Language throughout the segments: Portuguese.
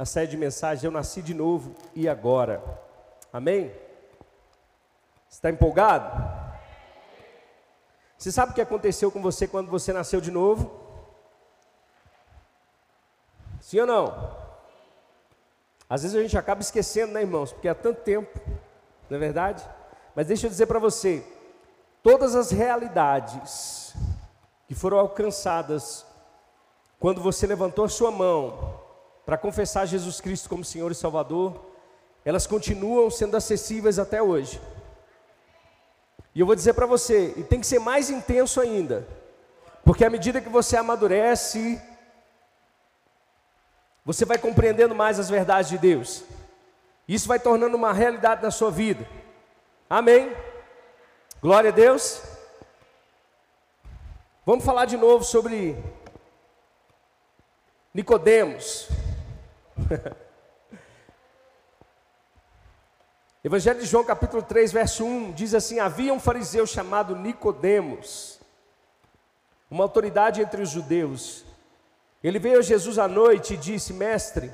a série de mensagens Eu Nasci de Novo e Agora. Amém? Está empolgado? Você sabe o que aconteceu com você quando você nasceu de novo? Sim ou não? Às vezes a gente acaba esquecendo, né, irmãos? Porque há tanto tempo, não é verdade? Mas deixa eu dizer para você: todas as realidades que foram alcançadas quando você levantou a sua mão para confessar Jesus Cristo como Senhor e Salvador, elas continuam sendo acessíveis até hoje. E eu vou dizer para você, e tem que ser mais intenso ainda, porque à medida que você amadurece, você vai compreendendo mais as verdades de Deus. Isso vai tornando uma realidade na sua vida. Amém? Glória a Deus. Vamos falar de novo sobre Nicodemos. Evangelho de João, capítulo 3, verso 1, diz assim: Havia um fariseu chamado Nicodemos, uma autoridade entre os judeus. Ele veio a Jesus à noite e disse: Mestre,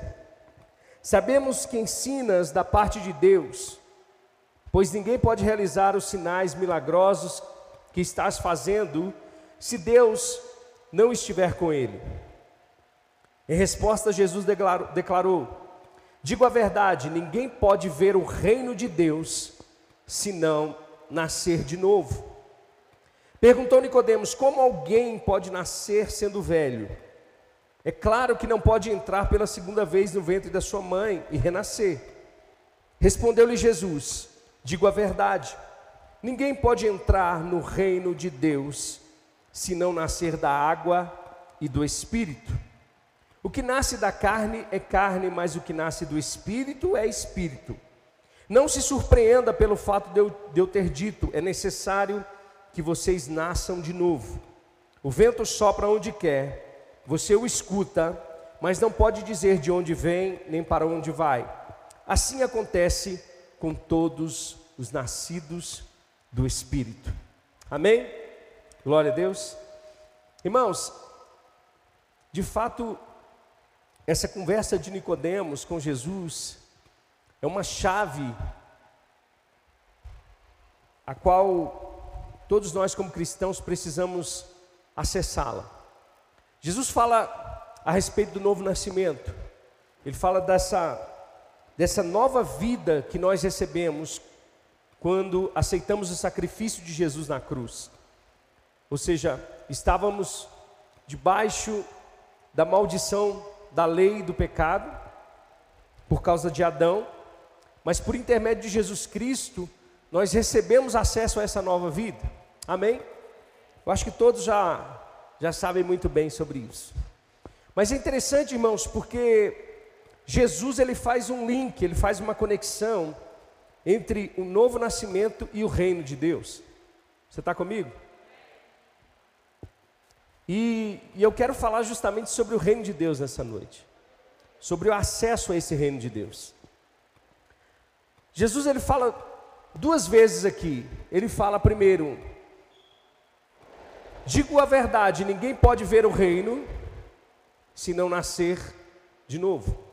sabemos que ensinas da parte de Deus, pois ninguém pode realizar os sinais milagrosos que estás fazendo se Deus não estiver com ele. Em resposta, Jesus declarou: Digo a verdade, ninguém pode ver o reino de Deus se não nascer de novo. Perguntou Nicodemos: Como alguém pode nascer sendo velho? É claro que não pode entrar pela segunda vez no ventre da sua mãe e renascer. Respondeu-lhe Jesus: Digo a verdade, ninguém pode entrar no reino de Deus se não nascer da água e do espírito. O que nasce da carne é carne, mas o que nasce do espírito é espírito. Não se surpreenda pelo fato de eu, de eu ter dito: é necessário que vocês nasçam de novo. O vento sopra onde quer, você o escuta, mas não pode dizer de onde vem nem para onde vai. Assim acontece com todos os nascidos do Espírito. Amém? Glória a Deus. Irmãos, de fato, essa conversa de Nicodemos com Jesus é uma chave a qual todos nós como cristãos precisamos acessá-la. Jesus fala a respeito do novo nascimento. Ele fala dessa dessa nova vida que nós recebemos quando aceitamos o sacrifício de Jesus na cruz. Ou seja, estávamos debaixo da maldição da lei do pecado, por causa de Adão, mas por intermédio de Jesus Cristo, nós recebemos acesso a essa nova vida. Amém? Eu acho que todos já, já sabem muito bem sobre isso. Mas é interessante, irmãos, porque Jesus ele faz um link, ele faz uma conexão entre o novo nascimento e o reino de Deus. Você está comigo? E, e eu quero falar justamente sobre o reino de Deus nessa noite, sobre o acesso a esse reino de Deus. Jesus ele fala duas vezes aqui. Ele fala primeiro: Digo a verdade, ninguém pode ver o reino se não nascer de novo.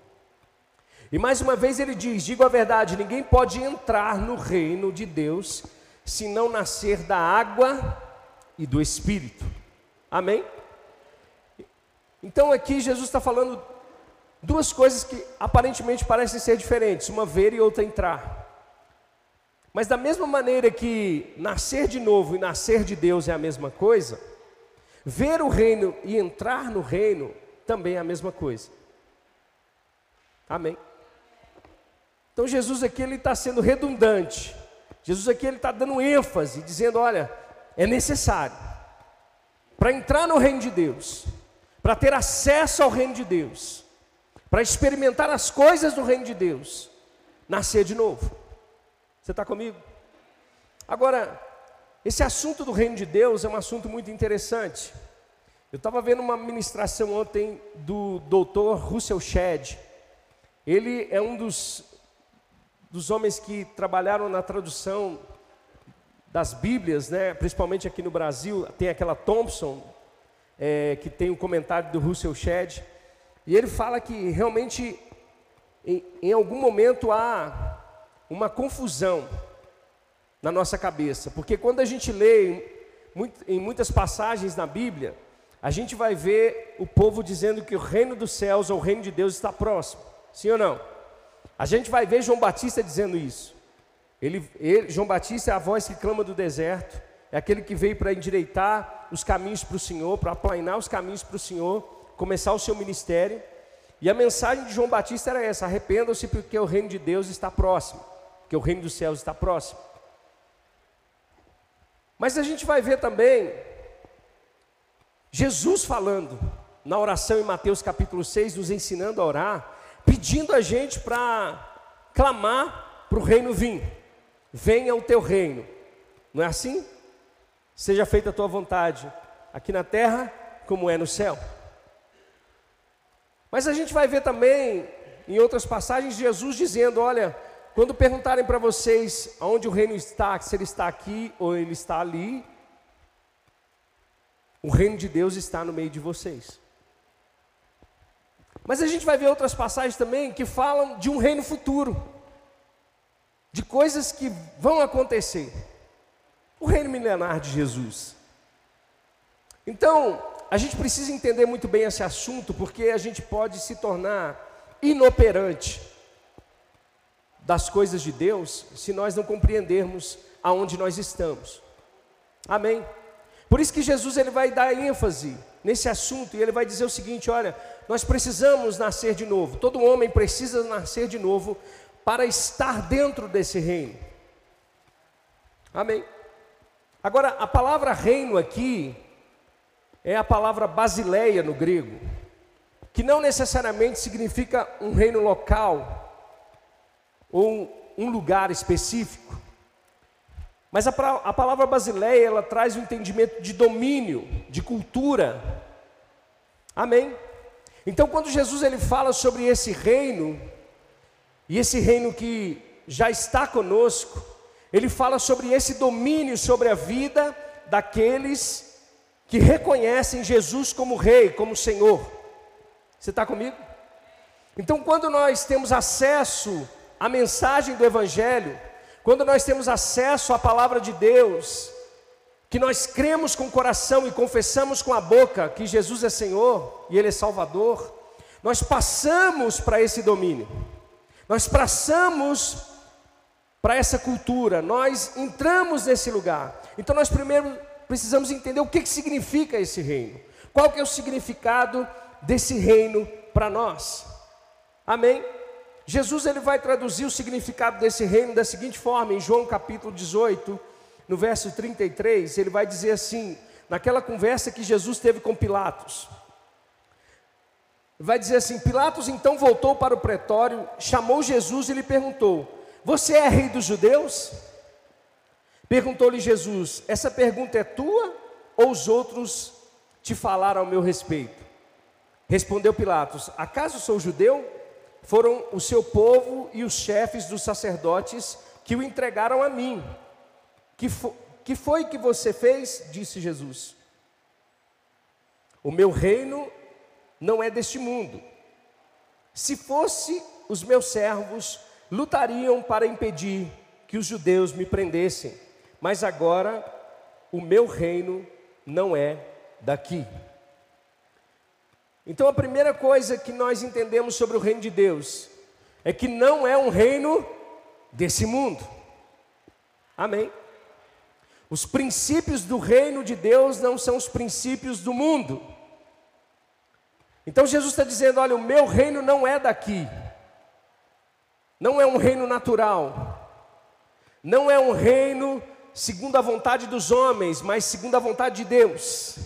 E mais uma vez ele diz: Digo a verdade, ninguém pode entrar no reino de Deus se não nascer da água e do espírito. Amém? Então aqui Jesus está falando duas coisas que aparentemente parecem ser diferentes, uma ver e outra entrar. Mas da mesma maneira que nascer de novo e nascer de Deus é a mesma coisa, ver o reino e entrar no reino também é a mesma coisa. Amém? Então Jesus aqui ele está sendo redundante. Jesus aqui ele está dando ênfase, dizendo: olha, é necessário para entrar no reino de Deus, para ter acesso ao reino de Deus, para experimentar as coisas do reino de Deus, nascer de novo. Você está comigo? Agora, esse assunto do reino de Deus é um assunto muito interessante. Eu estava vendo uma ministração ontem do doutor Russell Shedd. Ele é um dos, dos homens que trabalharam na tradução das Bíblias, né, principalmente aqui no Brasil, tem aquela Thompson, é, que tem o um comentário do Russell Shedd, e ele fala que realmente em, em algum momento há uma confusão na nossa cabeça, porque quando a gente lê em muitas passagens na Bíblia, a gente vai ver o povo dizendo que o reino dos céus ou o reino de Deus está próximo. Sim ou não? A gente vai ver João Batista dizendo isso. Ele, ele, João Batista é a voz que clama do deserto, é aquele que veio para endireitar os caminhos para o Senhor, para aplainar os caminhos para o Senhor, começar o seu ministério. E a mensagem de João Batista era essa: arrependam-se porque o reino de Deus está próximo, porque o reino dos céus está próximo. Mas a gente vai ver também Jesus falando na oração em Mateus capítulo 6, nos ensinando a orar, pedindo a gente para clamar para o reino vir. Venha o teu reino. Não é assim? Seja feita a tua vontade, aqui na terra como é no céu. Mas a gente vai ver também em outras passagens Jesus dizendo: Olha, quando perguntarem para vocês aonde o reino está, se ele está aqui ou ele está ali, o reino de Deus está no meio de vocês. Mas a gente vai ver outras passagens também que falam de um reino futuro, de coisas que vão acontecer. O reino milenar de Jesus. Então, a gente precisa entender muito bem esse assunto, porque a gente pode se tornar inoperante das coisas de Deus se nós não compreendermos aonde nós estamos. Amém? Por isso que Jesus ele vai dar ênfase nesse assunto e ele vai dizer o seguinte: olha, nós precisamos nascer de novo. Todo homem precisa nascer de novo para estar dentro desse reino. Amém. Agora, a palavra reino aqui é a palavra basileia no grego, que não necessariamente significa um reino local ou um lugar específico. Mas a, a palavra basileia, ela traz o um entendimento de domínio, de cultura. Amém? Então, quando Jesus ele fala sobre esse reino, e esse reino que já está conosco, ele fala sobre esse domínio sobre a vida daqueles que reconhecem Jesus como Rei, como Senhor. Você está comigo? Então, quando nós temos acesso à mensagem do Evangelho, quando nós temos acesso à palavra de Deus, que nós cremos com o coração e confessamos com a boca que Jesus é Senhor e Ele é Salvador, nós passamos para esse domínio, nós passamos para essa cultura, nós entramos nesse lugar. Então nós primeiro precisamos entender o que, que significa esse reino, qual que é o significado desse reino para nós. Amém? Jesus ele vai traduzir o significado desse reino da seguinte forma, em João capítulo 18, no verso 33, ele vai dizer assim, naquela conversa que Jesus teve com Pilatos. Vai dizer assim: Pilatos então voltou para o pretório, chamou Jesus e lhe perguntou: Você é rei dos judeus? Perguntou-lhe Jesus: Essa pergunta é tua ou os outros te falaram ao meu respeito? Respondeu Pilatos: Acaso sou judeu? foram o seu povo e os chefes dos sacerdotes que o entregaram a mim. Que, fo que foi que você fez? Disse Jesus. O meu reino não é deste mundo. Se fosse, os meus servos lutariam para impedir que os judeus me prendessem, mas agora o meu reino não é daqui. Então a primeira coisa que nós entendemos sobre o reino de Deus é que não é um reino desse mundo. Amém. Os princípios do reino de Deus não são os princípios do mundo. Então Jesus está dizendo: olha, o meu reino não é daqui, não é um reino natural, não é um reino segundo a vontade dos homens, mas segundo a vontade de Deus.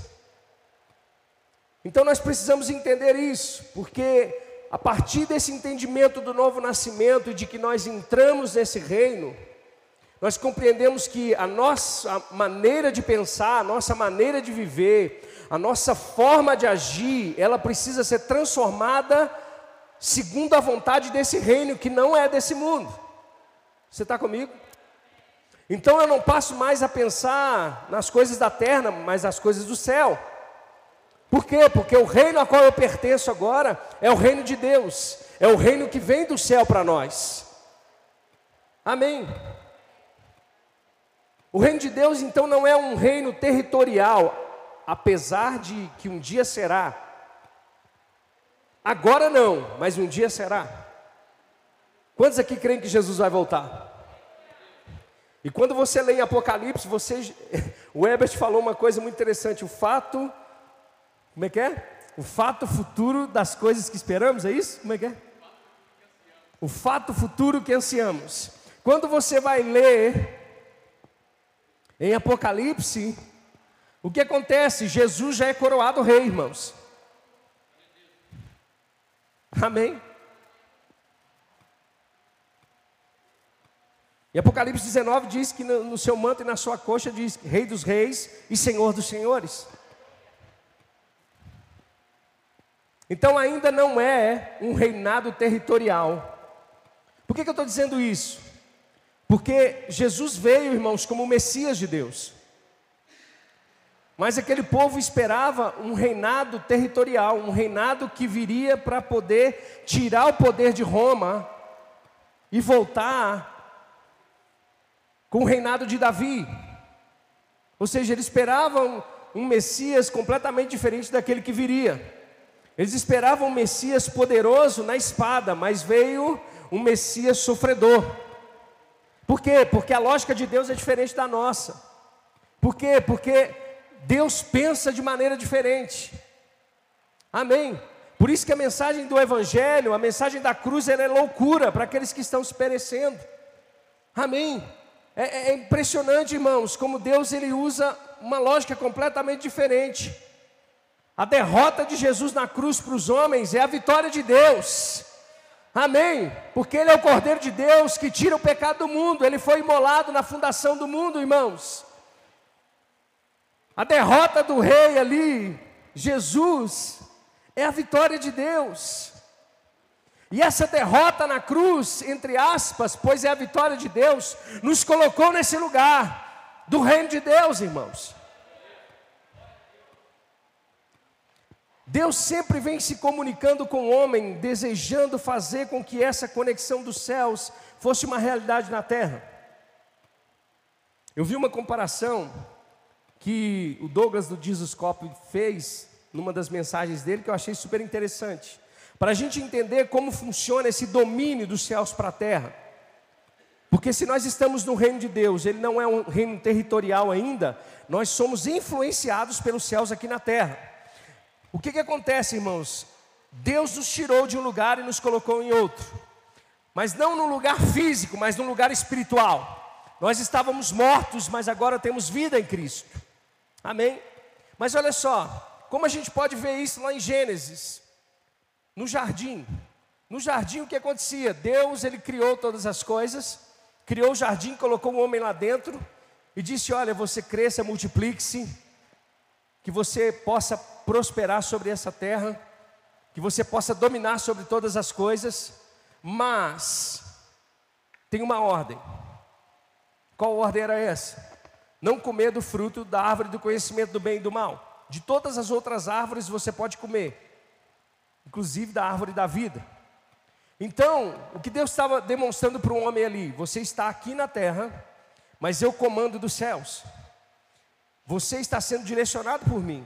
Então nós precisamos entender isso, porque a partir desse entendimento do novo nascimento e de que nós entramos nesse reino, nós compreendemos que a nossa maneira de pensar, a nossa maneira de viver, a nossa forma de agir, ela precisa ser transformada segundo a vontade desse reino que não é desse mundo. Você está comigo? Então eu não passo mais a pensar nas coisas da terra, mas nas coisas do céu. Por quê? Porque o reino a qual eu pertenço agora é o reino de Deus, é o reino que vem do céu para nós. Amém. O reino de Deus então não é um reino territorial, apesar de que um dia será. Agora não, mas um dia será. Quantos aqui creem que Jesus vai voltar? E quando você lê em Apocalipse, você, o Ebert falou uma coisa muito interessante: o fato como é que é? O fato futuro das coisas que esperamos, é isso? Como é que é? O fato futuro que ansiamos. Quando você vai ler em Apocalipse, o que acontece? Jesus já é coroado rei, irmãos. Amém? E Apocalipse 19 diz que no, seu manto e na sua coxa diz Rei dos Reis e Senhor dos Senhores. Então ainda não é um reinado territorial. Por que, que eu estou dizendo isso? Porque Jesus veio, irmãos, como o Messias de Deus. Mas aquele povo esperava um reinado territorial, um reinado que viria para poder tirar o poder de Roma e voltar com o reinado de Davi. Ou seja, eles esperavam um Messias completamente diferente daquele que viria. Eles esperavam um Messias poderoso na espada, mas veio um Messias sofredor. Por quê? Porque a lógica de Deus é diferente da nossa. Por quê? Porque Deus pensa de maneira diferente. Amém. Por isso que a mensagem do Evangelho, a mensagem da cruz, ela é loucura para aqueles que estão se perecendo. Amém. É, é impressionante, irmãos, como Deus ele usa uma lógica completamente diferente. A derrota de Jesus na cruz para os homens é a vitória de Deus. Amém? Porque Ele é o Cordeiro de Deus que tira o pecado do mundo. Ele foi imolado na fundação do mundo, irmãos. A derrota do rei ali, Jesus, é a vitória de Deus. E essa derrota na cruz, entre aspas, pois é a vitória de Deus, nos colocou nesse lugar do reino de Deus, irmãos. Deus sempre vem se comunicando com o homem, desejando fazer com que essa conexão dos céus fosse uma realidade na terra. Eu vi uma comparação que o Douglas do Jesus fez numa das mensagens dele que eu achei super interessante. Para a gente entender como funciona esse domínio dos céus para a terra. Porque se nós estamos no reino de Deus, ele não é um reino territorial ainda, nós somos influenciados pelos céus aqui na terra. O que, que acontece, irmãos? Deus nos tirou de um lugar e nos colocou em outro, mas não num lugar físico, mas num lugar espiritual. Nós estávamos mortos, mas agora temos vida em Cristo. Amém? Mas olha só, como a gente pode ver isso lá em Gênesis, no jardim. No jardim o que acontecia? Deus ele criou todas as coisas, criou o jardim, colocou o homem lá dentro e disse: Olha, você cresça, multiplique-se, que você possa prosperar sobre essa terra, que você possa dominar sobre todas as coisas, mas tem uma ordem. Qual ordem era essa? Não comer do fruto da árvore do conhecimento do bem e do mal. De todas as outras árvores você pode comer, inclusive da árvore da vida. Então, o que Deus estava demonstrando para um homem ali? Você está aqui na terra, mas eu comando dos céus. Você está sendo direcionado por mim.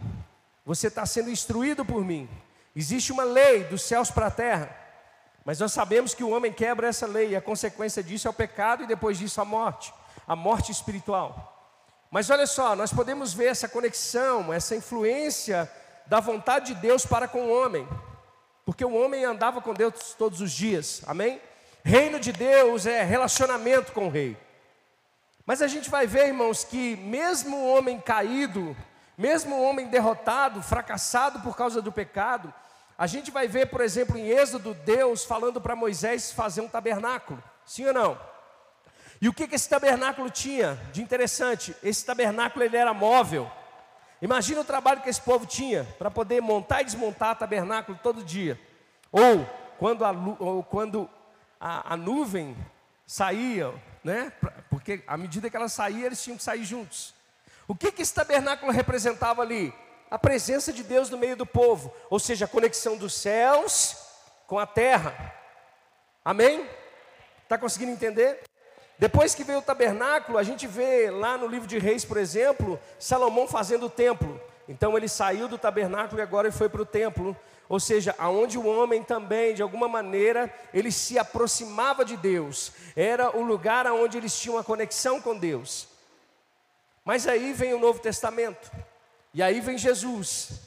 Você está sendo instruído por mim. Existe uma lei dos céus para a terra. Mas nós sabemos que o homem quebra essa lei, e a consequência disso é o pecado e depois disso a morte, a morte espiritual. Mas olha só, nós podemos ver essa conexão, essa influência da vontade de Deus para com o homem, porque o homem andava com Deus todos os dias, amém? Reino de Deus é relacionamento com o rei. Mas a gente vai ver, irmãos, que mesmo o homem caído, mesmo o homem derrotado, fracassado por causa do pecado, a gente vai ver, por exemplo, em Êxodo, Deus falando para Moisés fazer um tabernáculo. Sim ou não? E o que, que esse tabernáculo tinha de interessante? Esse tabernáculo ele era móvel. Imagina o trabalho que esse povo tinha para poder montar e desmontar tabernáculo todo dia. Ou quando a, ou quando a, a nuvem saía, né? Porque à medida que ela saía, eles tinham que sair juntos. O que, que esse tabernáculo representava ali? a presença de Deus no meio do povo, ou seja, a conexão dos céus com a terra. Amém? Está conseguindo entender? Depois que veio o tabernáculo, a gente vê lá no livro de Reis, por exemplo, Salomão fazendo o templo. Então ele saiu do tabernáculo e agora foi para o templo. Ou seja, aonde o homem também, de alguma maneira, ele se aproximava de Deus. Era o lugar onde eles tinham a conexão com Deus. Mas aí vem o Novo Testamento. E aí vem Jesus.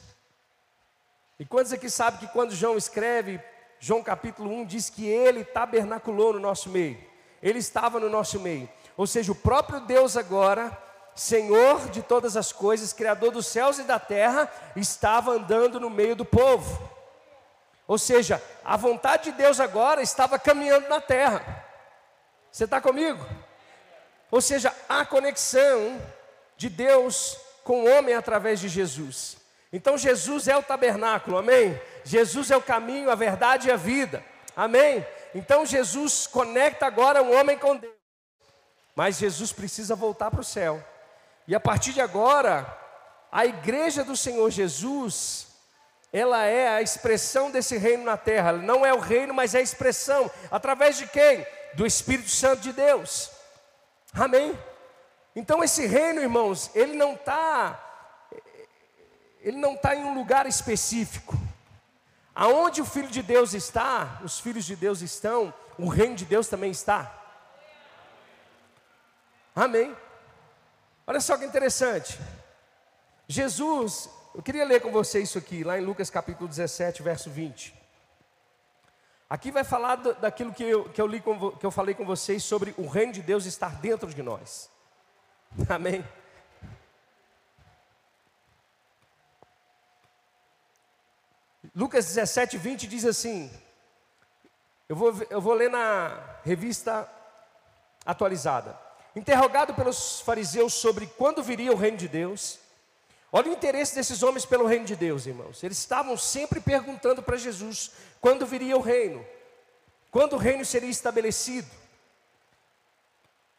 E quantos aqui sabem que quando João escreve, João capítulo 1 diz que ele tabernaculou no nosso meio. Ele estava no nosso meio. Ou seja, o próprio Deus agora, Senhor de todas as coisas, Criador dos céus e da terra, estava andando no meio do povo. Ou seja, a vontade de Deus agora estava caminhando na terra. Você está comigo? Ou seja, a conexão de Deus com o homem através de Jesus. Então Jesus é o tabernáculo, amém? Jesus é o caminho, a verdade e a vida, amém? Então Jesus conecta agora o homem com Deus. Mas Jesus precisa voltar para o céu. E a partir de agora, a igreja do Senhor Jesus, ela é a expressão desse reino na terra. Não é o reino, mas é a expressão. Através de quem? Do Espírito Santo de Deus. Amém? Então esse reino, irmãos, ele não está, ele não está em um lugar específico. Aonde o Filho de Deus está, os filhos de Deus estão, o reino de Deus também está. Amém. Olha só que interessante. Jesus, eu queria ler com você isso aqui, lá em Lucas capítulo 17, verso 20. Aqui vai falar daquilo que eu, que eu, li com, que eu falei com vocês sobre o reino de Deus estar dentro de nós. Amém. Lucas 17, 20 diz assim: eu vou, eu vou ler na revista atualizada. Interrogado pelos fariseus sobre quando viria o reino de Deus, olha o interesse desses homens pelo reino de Deus, irmãos. Eles estavam sempre perguntando para Jesus quando viria o reino, quando o reino seria estabelecido.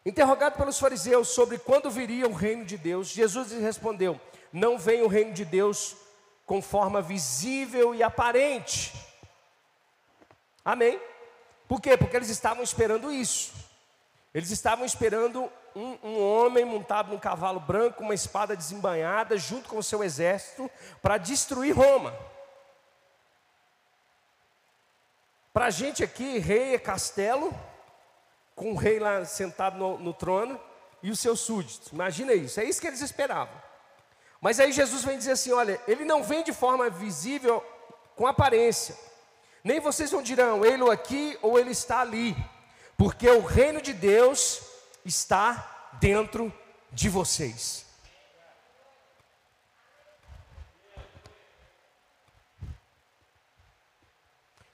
Interrogado pelos fariseus sobre quando viria o reino de Deus, Jesus lhes respondeu: Não vem o reino de Deus com forma visível e aparente. Amém? Por quê? Porque eles estavam esperando isso. Eles estavam esperando um, um homem montado num cavalo branco, uma espada desembanhada, junto com o seu exército, para destruir Roma. Para a gente aqui, rei é castelo, com o rei lá sentado no, no trono e os seus súditos. Imagina isso, é isso que eles esperavam. Mas aí Jesus vem dizer assim: olha, ele não vem de forma visível com aparência. Nem vocês vão dirão, ele aqui ou ele está ali. Porque o reino de Deus está dentro de vocês.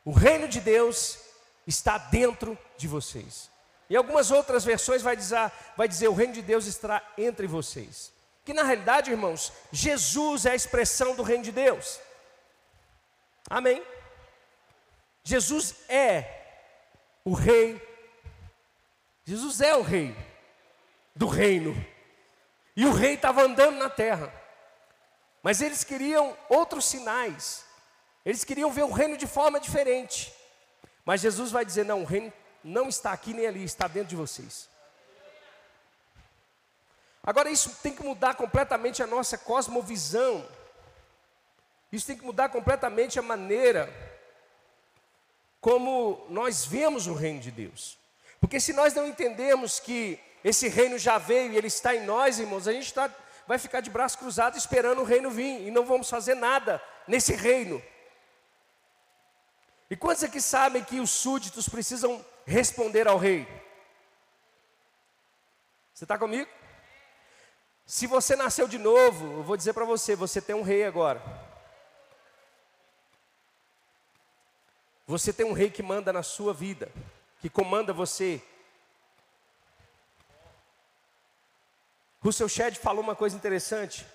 O reino de Deus está dentro de vocês. Em algumas outras versões vai dizer, vai dizer o reino de Deus está entre vocês. Que na realidade, irmãos, Jesus é a expressão do reino de Deus. Amém? Jesus é o rei. Jesus é o rei do reino. E o rei estava andando na terra. Mas eles queriam outros sinais. Eles queriam ver o reino de forma diferente. Mas Jesus vai dizer: não, o reino não está aqui nem ali, está dentro de vocês. Agora, isso tem que mudar completamente a nossa cosmovisão. Isso tem que mudar completamente a maneira como nós vemos o reino de Deus. Porque se nós não entendemos que esse reino já veio e ele está em nós, irmãos, a gente tá, vai ficar de braço cruzado esperando o reino vir e não vamos fazer nada nesse reino. E quantos aqui sabem que os súditos precisam responder ao rei? Você está comigo? Se você nasceu de novo, eu vou dizer para você: você tem um rei agora. Você tem um rei que manda na sua vida, que comanda você. Russell Shedd falou uma coisa interessante,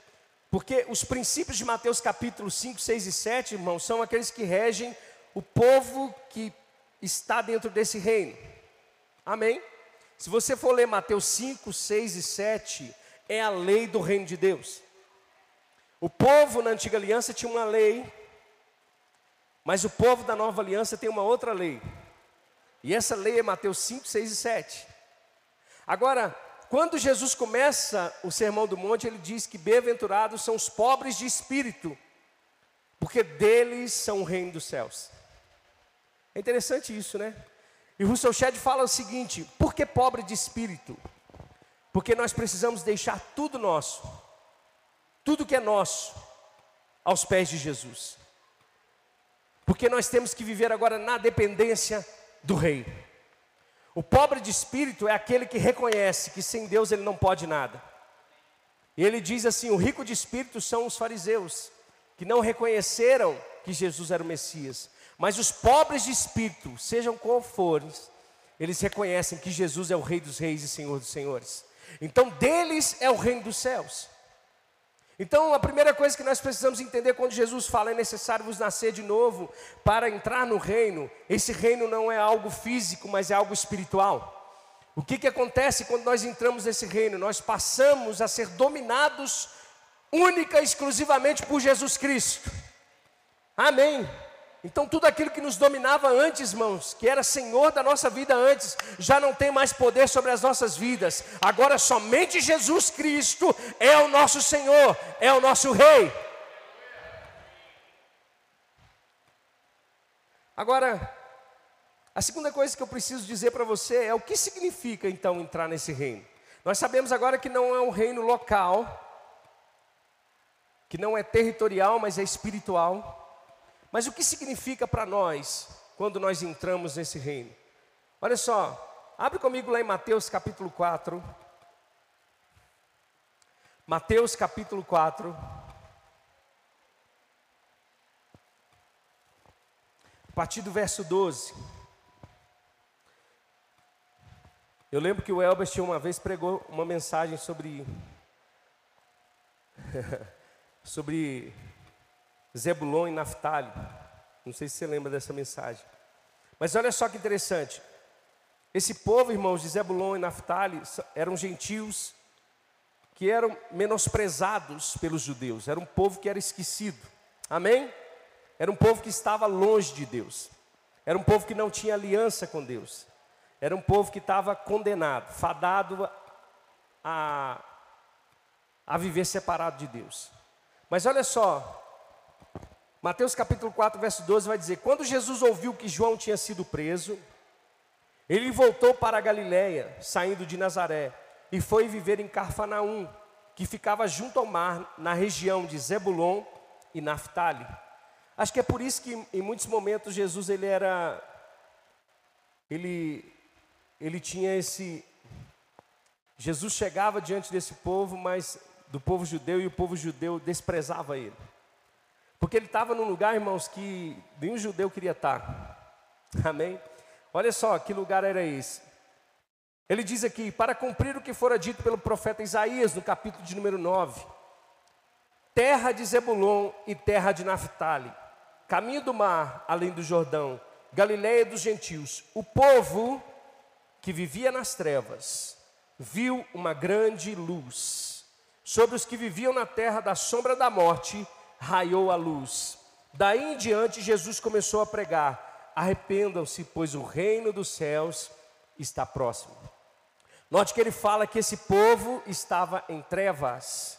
porque os princípios de Mateus capítulo 5, 6 e 7, irmãos, são aqueles que regem o povo que está dentro desse reino. Amém? Se você for ler Mateus 5, 6 e 7, é a lei do reino de Deus. O povo na antiga aliança tinha uma lei, mas o povo da nova aliança tem uma outra lei. E essa lei é Mateus 5, 6 e 7. Agora, quando Jesus começa o Sermão do Monte, ele diz que bem-aventurados são os pobres de espírito, porque deles são o reino dos céus. É interessante isso, né? E Russell Shedd fala o seguinte: por que pobre de espírito? Porque nós precisamos deixar tudo nosso, tudo que é nosso, aos pés de Jesus. Porque nós temos que viver agora na dependência do Rei. O pobre de espírito é aquele que reconhece que sem Deus ele não pode nada. E ele diz assim: o rico de espírito são os fariseus, que não reconheceram que Jesus era o Messias. Mas os pobres de espírito, sejam qual forem, eles reconhecem que Jesus é o Rei dos Reis e Senhor dos Senhores. Então, deles é o reino dos céus. Então, a primeira coisa que nós precisamos entender quando Jesus fala é necessário vos nascer de novo para entrar no reino, esse reino não é algo físico, mas é algo espiritual. O que, que acontece quando nós entramos nesse reino? Nós passamos a ser dominados única e exclusivamente por Jesus Cristo. Amém. Então, tudo aquilo que nos dominava antes, irmãos, que era senhor da nossa vida antes, já não tem mais poder sobre as nossas vidas. Agora, somente Jesus Cristo é o nosso Senhor, é o nosso Rei. Agora, a segunda coisa que eu preciso dizer para você é o que significa então entrar nesse reino. Nós sabemos agora que não é um reino local, que não é territorial, mas é espiritual. Mas o que significa para nós quando nós entramos nesse reino? Olha só, abre comigo lá em Mateus capítulo 4. Mateus capítulo 4. A partir do verso 12. Eu lembro que o Elbert uma vez pregou uma mensagem sobre sobre Zebulon e Naftali. Não sei se você lembra dessa mensagem. Mas olha só que interessante. Esse povo, irmãos, de Zebulon e Naftali, eram gentios que eram menosprezados pelos judeus. Era um povo que era esquecido. Amém? Era um povo que estava longe de Deus. Era um povo que não tinha aliança com Deus. Era um povo que estava condenado, fadado a, a viver separado de Deus. Mas olha só, Mateus capítulo 4, verso 12 vai dizer: Quando Jesus ouviu que João tinha sido preso, ele voltou para a Galiléia, saindo de Nazaré, e foi viver em Carfanaum, que ficava junto ao mar, na região de Zebulon e Naftali. Acho que é por isso que em muitos momentos Jesus ele era ele ele tinha esse Jesus chegava diante desse povo, mas do povo judeu e o povo judeu desprezava ele. Porque ele estava num lugar, irmãos, que nenhum judeu queria estar. Amém? Olha só que lugar era esse. Ele diz aqui: para cumprir o que fora dito pelo profeta Isaías, no capítulo de número 9: terra de Zebulon e terra de Naphtali, caminho do mar, além do Jordão, Galiléia dos gentios. O povo que vivia nas trevas viu uma grande luz. Sobre os que viviam na terra da sombra da morte, raiou a luz. Daí em diante, Jesus começou a pregar: arrependam-se, pois o reino dos céus está próximo. Note que ele fala que esse povo estava em trevas,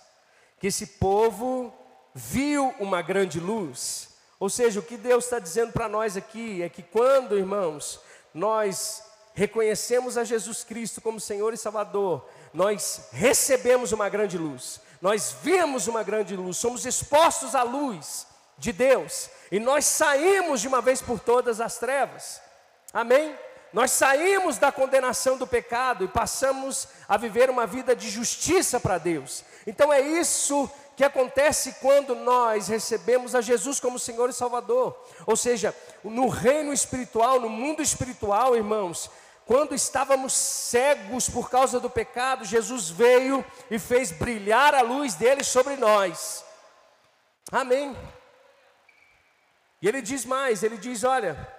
que esse povo viu uma grande luz. Ou seja, o que Deus está dizendo para nós aqui é que quando, irmãos, nós reconhecemos a Jesus Cristo como Senhor e Salvador, nós recebemos uma grande luz nós vemos uma grande luz, somos expostos à luz de Deus, e nós saímos de uma vez por todas das trevas, amém? Nós saímos da condenação do pecado e passamos a viver uma vida de justiça para Deus. Então é isso que acontece quando nós recebemos a Jesus como Senhor e Salvador. Ou seja, no reino espiritual, no mundo espiritual, irmãos, quando estávamos cegos por causa do pecado, Jesus veio e fez brilhar a luz dele sobre nós. Amém. E ele diz mais: ele diz, olha,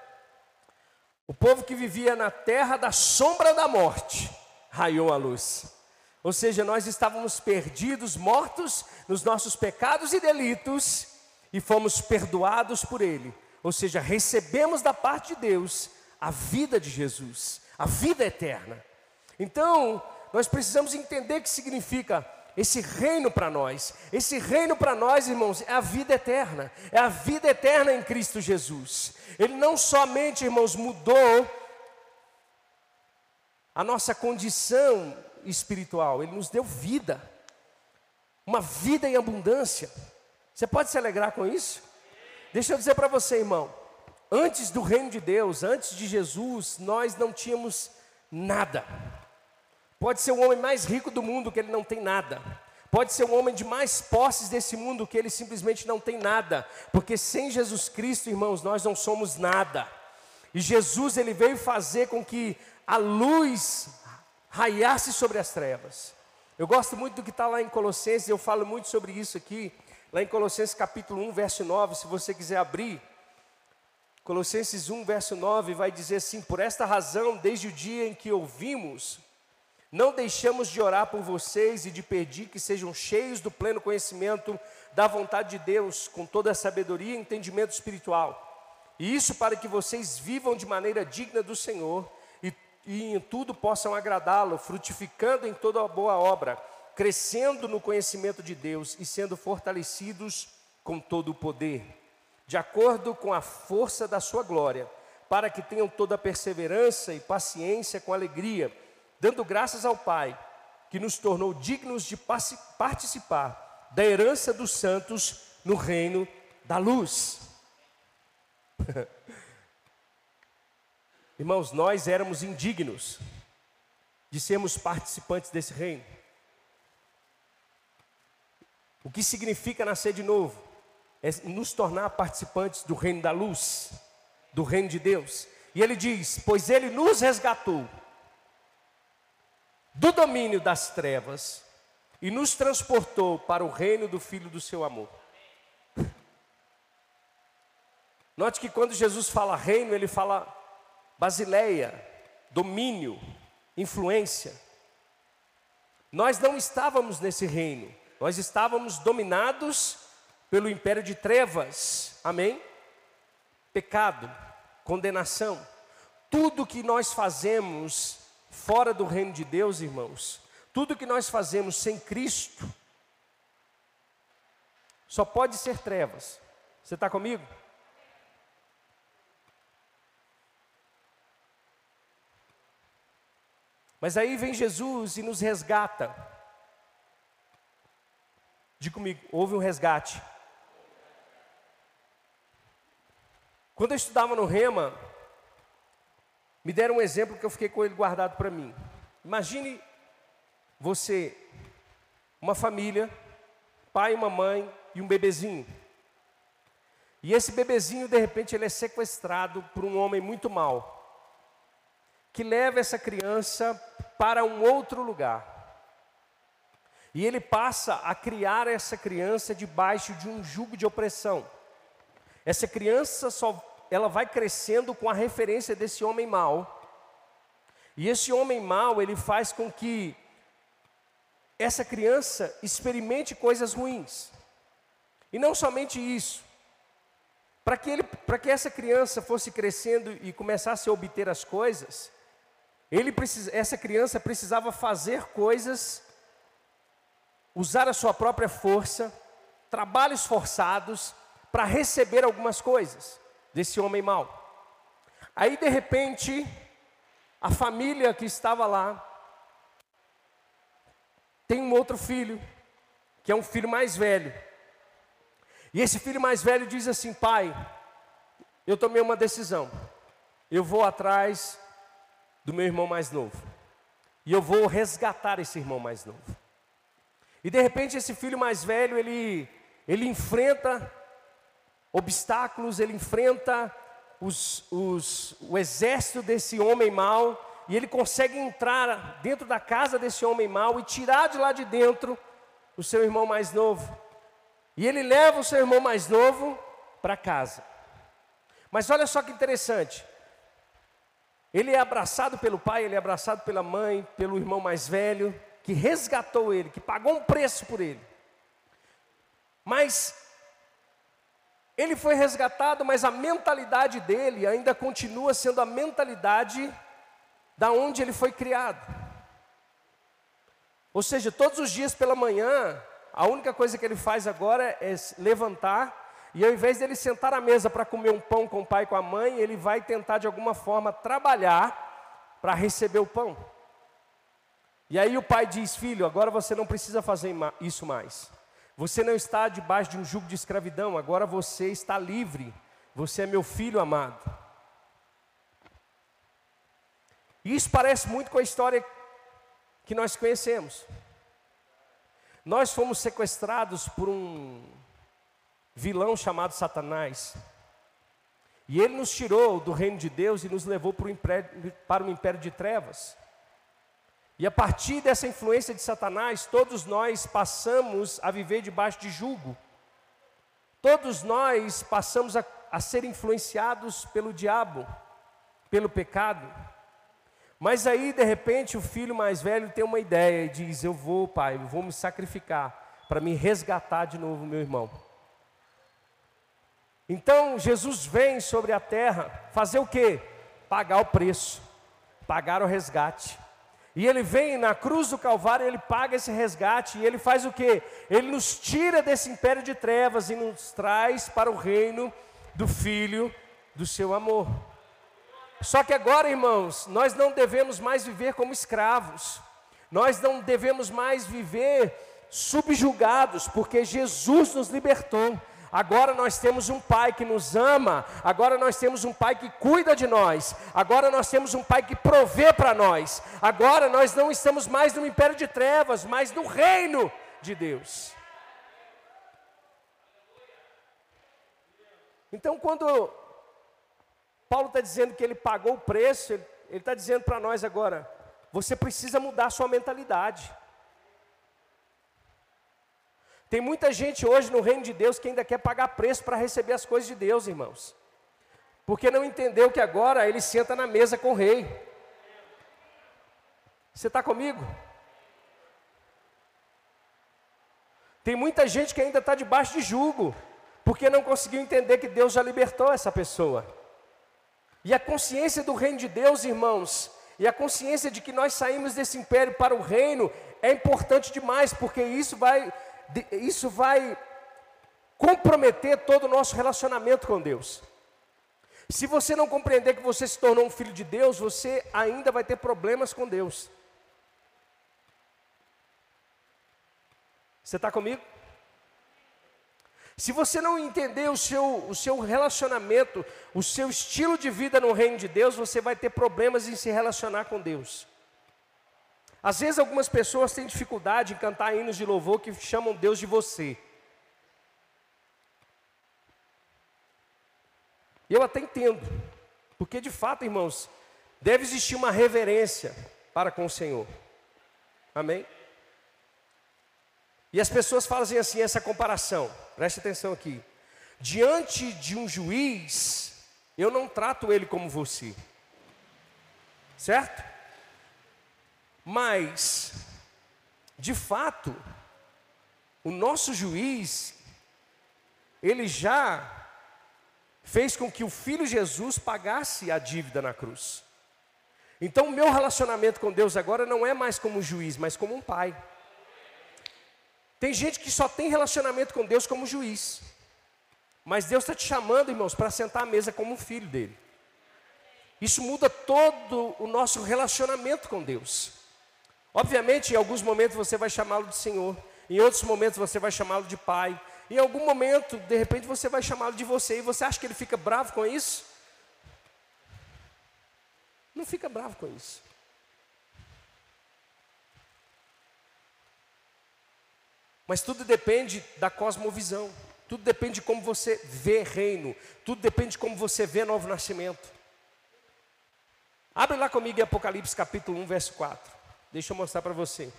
o povo que vivia na terra da sombra da morte raiou a luz. Ou seja, nós estávamos perdidos, mortos nos nossos pecados e delitos, e fomos perdoados por Ele. Ou seja, recebemos da parte de Deus a vida de Jesus, a vida eterna. Então, nós precisamos entender o que significa esse reino para nós. Esse reino para nós, irmãos, é a vida eterna. É a vida eterna em Cristo Jesus. Ele não somente, irmãos, mudou a nossa condição espiritual, ele nos deu vida. Uma vida em abundância. Você pode se alegrar com isso? Deixa eu dizer para você, irmão. Antes do reino de Deus, antes de Jesus, nós não tínhamos nada. Pode ser o homem mais rico do mundo que ele não tem nada. Pode ser o homem de mais posses desse mundo que ele simplesmente não tem nada, porque sem Jesus Cristo, irmãos, nós não somos nada. E Jesus ele veio fazer com que a luz raiasse sobre as trevas. Eu gosto muito do que está lá em Colossenses, eu falo muito sobre isso aqui, lá em Colossenses capítulo 1, verso 9, se você quiser abrir. Colossenses 1, verso 9 vai dizer assim: Por esta razão, desde o dia em que ouvimos não deixamos de orar por vocês e de pedir que sejam cheios do pleno conhecimento da vontade de Deus, com toda a sabedoria e entendimento espiritual. E isso para que vocês vivam de maneira digna do Senhor e, e em tudo possam agradá-lo, frutificando em toda a boa obra, crescendo no conhecimento de Deus e sendo fortalecidos com todo o poder, de acordo com a força da sua glória, para que tenham toda a perseverança e paciência com alegria dando graças ao Pai, que nos tornou dignos de participar da herança dos santos no reino da luz. Irmãos, nós éramos indignos de sermos participantes desse reino. O que significa nascer de novo? É nos tornar participantes do reino da luz, do reino de Deus. E ele diz: Pois ele nos resgatou do domínio das trevas e nos transportou para o reino do Filho do seu amor. Note que quando Jesus fala reino, ele fala basileia, domínio, influência. Nós não estávamos nesse reino, nós estávamos dominados pelo império de trevas, amém? Pecado, condenação. Tudo que nós fazemos fora do reino de Deus, irmãos, tudo que nós fazemos sem Cristo só pode ser trevas. Você está comigo? Mas aí vem Jesus e nos resgata. Diga comigo, houve um resgate. Quando eu estudava no Rema, me deram um exemplo que eu fiquei com ele guardado para mim. Imagine você, uma família, pai, uma mãe e um bebezinho. E esse bebezinho, de repente, ele é sequestrado por um homem muito mau, que leva essa criança para um outro lugar. E ele passa a criar essa criança debaixo de um jugo de opressão. Essa criança só ela vai crescendo com a referência desse homem mau. E esse homem mau, ele faz com que essa criança experimente coisas ruins. E não somente isso. Para que, ele, que essa criança fosse crescendo e começasse a obter as coisas, ele precisa, essa criança precisava fazer coisas, usar a sua própria força, trabalhos forçados para receber algumas coisas desse homem mau. Aí de repente, a família que estava lá tem um outro filho, que é um filho mais velho. E esse filho mais velho diz assim: Pai, eu tomei uma decisão. Eu vou atrás do meu irmão mais novo. E eu vou resgatar esse irmão mais novo. E de repente esse filho mais velho, ele, ele enfrenta obstáculos, ele enfrenta os, os, o exército desse homem mau, e ele consegue entrar dentro da casa desse homem mau e tirar de lá de dentro o seu irmão mais novo. E ele leva o seu irmão mais novo para casa. Mas olha só que interessante. Ele é abraçado pelo pai, ele é abraçado pela mãe, pelo irmão mais velho, que resgatou ele, que pagou um preço por ele. Mas ele foi resgatado, mas a mentalidade dele ainda continua sendo a mentalidade da onde ele foi criado. Ou seja, todos os dias pela manhã, a única coisa que ele faz agora é levantar e ao invés dele sentar à mesa para comer um pão com o pai e com a mãe, ele vai tentar de alguma forma trabalhar para receber o pão. E aí o pai diz: Filho, agora você não precisa fazer isso mais. Você não está debaixo de um jugo de escravidão, agora você está livre. Você é meu filho amado. Isso parece muito com a história que nós conhecemos. Nós fomos sequestrados por um vilão chamado Satanás. E ele nos tirou do reino de Deus e nos levou para o império de trevas. E a partir dessa influência de Satanás, todos nós passamos a viver debaixo de julgo. Todos nós passamos a, a ser influenciados pelo diabo, pelo pecado. Mas aí, de repente, o filho mais velho tem uma ideia e diz: Eu vou, pai, eu vou me sacrificar para me resgatar de novo, meu irmão. Então, Jesus vem sobre a terra fazer o quê? Pagar o preço, pagar o resgate. E ele vem na cruz do Calvário, ele paga esse resgate e ele faz o que? Ele nos tira desse império de trevas e nos traz para o reino do Filho do seu amor. Só que agora, irmãos, nós não devemos mais viver como escravos, nós não devemos mais viver subjugados, porque Jesus nos libertou. Agora nós temos um pai que nos ama, agora nós temos um pai que cuida de nós, agora nós temos um pai que provê para nós. Agora nós não estamos mais no império de trevas, mas no reino de Deus. Então, quando Paulo está dizendo que ele pagou o preço, ele está dizendo para nós agora: você precisa mudar sua mentalidade. Tem muita gente hoje no reino de Deus que ainda quer pagar preço para receber as coisas de Deus, irmãos. Porque não entendeu que agora ele senta na mesa com o rei. Você está comigo? Tem muita gente que ainda está debaixo de jugo, porque não conseguiu entender que Deus já libertou essa pessoa. E a consciência do reino de Deus, irmãos, e a consciência de que nós saímos desse império para o reino é importante demais, porque isso vai isso vai comprometer todo o nosso relacionamento com Deus. Se você não compreender que você se tornou um filho de Deus, você ainda vai ter problemas com Deus. Você está comigo? Se você não entender o seu, o seu relacionamento, o seu estilo de vida no reino de Deus, você vai ter problemas em se relacionar com Deus. Às vezes algumas pessoas têm dificuldade em cantar hinos de louvor que chamam Deus de você. Eu até entendo, porque de fato, irmãos, deve existir uma reverência para com o Senhor. Amém? E as pessoas fazem assim essa comparação. Preste atenção aqui. Diante de um juiz, eu não trato ele como você. Certo? Mas, de fato, o nosso juiz, ele já fez com que o filho Jesus pagasse a dívida na cruz. Então, o meu relacionamento com Deus agora não é mais como juiz, mas como um pai. Tem gente que só tem relacionamento com Deus como juiz. Mas Deus está te chamando, irmãos, para sentar à mesa como um filho dele. Isso muda todo o nosso relacionamento com Deus. Obviamente, em alguns momentos você vai chamá-lo de Senhor, em outros momentos você vai chamá-lo de Pai, em algum momento, de repente, você vai chamá-lo de você, e você acha que ele fica bravo com isso? Não fica bravo com isso. Mas tudo depende da cosmovisão, tudo depende de como você vê reino, tudo depende de como você vê novo nascimento. Abre lá comigo em Apocalipse capítulo 1, verso 4. Deixa eu mostrar para você.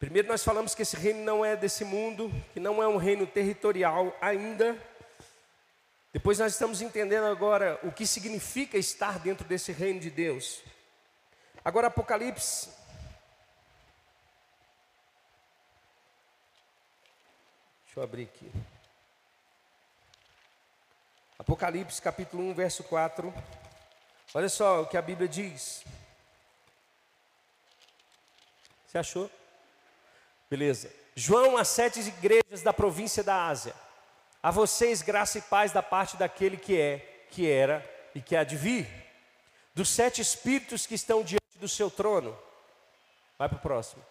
Primeiro nós falamos que esse reino não é desse mundo, que não é um reino territorial ainda. Depois nós estamos entendendo agora o que significa estar dentro desse reino de Deus. Agora, Apocalipse. Deixa eu abrir aqui. Apocalipse capítulo 1, verso 4. Olha só o que a Bíblia diz. Você achou? Beleza. João, as sete igrejas da província da Ásia. A vocês, graça e paz da parte daquele que é, que era e que há de vir. Dos sete espíritos que estão diante do seu trono. Vai para o próximo.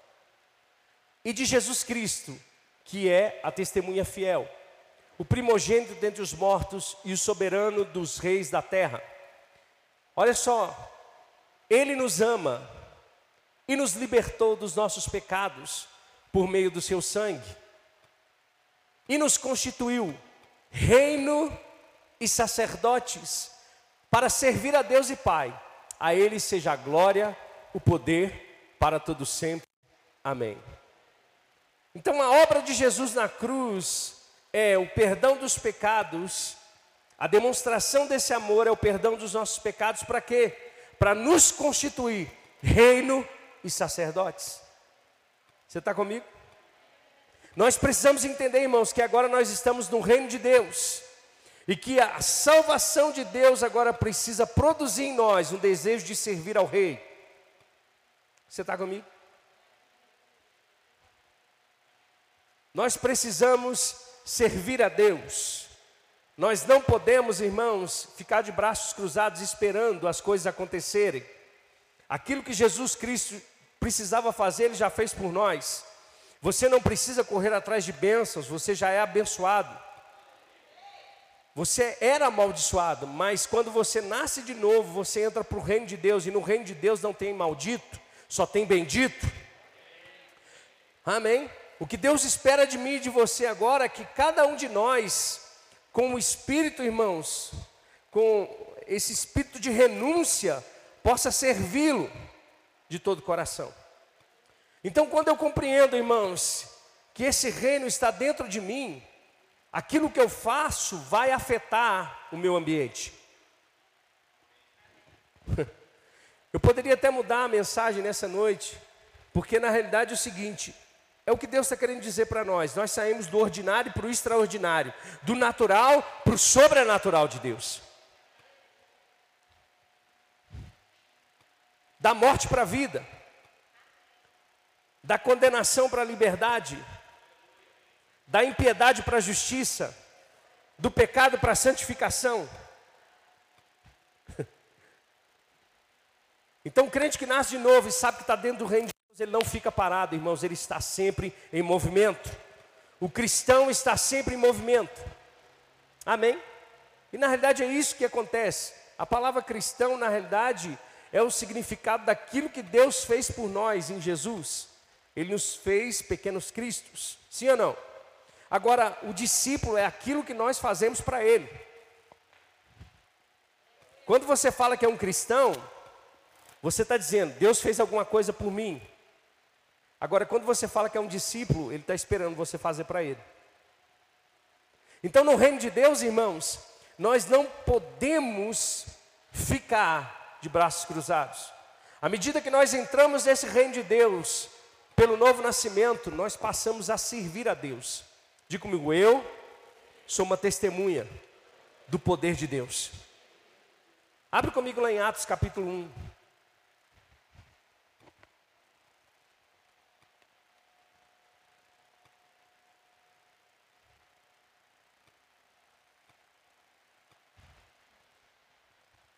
E de Jesus Cristo, que é a testemunha fiel, o primogênito dentre os mortos e o soberano dos reis da terra. Olha só, ele nos ama e nos libertou dos nossos pecados por meio do seu sangue, e nos constituiu reino e sacerdotes para servir a Deus e Pai. A Ele seja a glória, o poder para todo sempre. Amém. Então a obra de Jesus na cruz é o perdão dos pecados. A demonstração desse amor é o perdão dos nossos pecados para quê? Para nos constituir reino e sacerdotes. Você está comigo? Nós precisamos entender, irmãos, que agora nós estamos no reino de Deus. E que a salvação de Deus agora precisa produzir em nós um desejo de servir ao Rei. Você está comigo? Nós precisamos servir a Deus. Nós não podemos, irmãos, ficar de braços cruzados esperando as coisas acontecerem. Aquilo que Jesus Cristo precisava fazer, Ele já fez por nós. Você não precisa correr atrás de bênçãos, você já é abençoado. Você era amaldiçoado, mas quando você nasce de novo, você entra para o reino de Deus, e no reino de Deus não tem maldito, só tem bendito. Amém? O que Deus espera de mim e de você agora é que cada um de nós, com o espírito, irmãos, com esse espírito de renúncia, possa servi-lo de todo o coração. Então, quando eu compreendo, irmãos, que esse reino está dentro de mim, aquilo que eu faço vai afetar o meu ambiente. Eu poderia até mudar a mensagem nessa noite, porque na realidade é o seguinte: é o que Deus está querendo dizer para nós. Nós saímos do ordinário para o extraordinário, do natural para o sobrenatural de Deus, da morte para a vida, da condenação para a liberdade da impiedade para a justiça, do pecado para a santificação. Então, o crente que nasce de novo e sabe que está dentro do reino de ele não fica parado, irmãos, ele está sempre em movimento. O cristão está sempre em movimento. Amém? E na realidade é isso que acontece. A palavra cristão, na realidade, é o significado daquilo que Deus fez por nós em Jesus. Ele nos fez pequenos cristos. Sim ou não? Agora, o discípulo é aquilo que nós fazemos para ele. Quando você fala que é um cristão, você está dizendo, Deus fez alguma coisa por mim. Agora, quando você fala que é um discípulo, Ele está esperando você fazer para Ele. Então, no reino de Deus, irmãos, nós não podemos ficar de braços cruzados. À medida que nós entramos nesse reino de Deus, pelo novo nascimento, nós passamos a servir a Deus. Diga comigo, eu sou uma testemunha do poder de Deus. Abre comigo lá em Atos capítulo 1.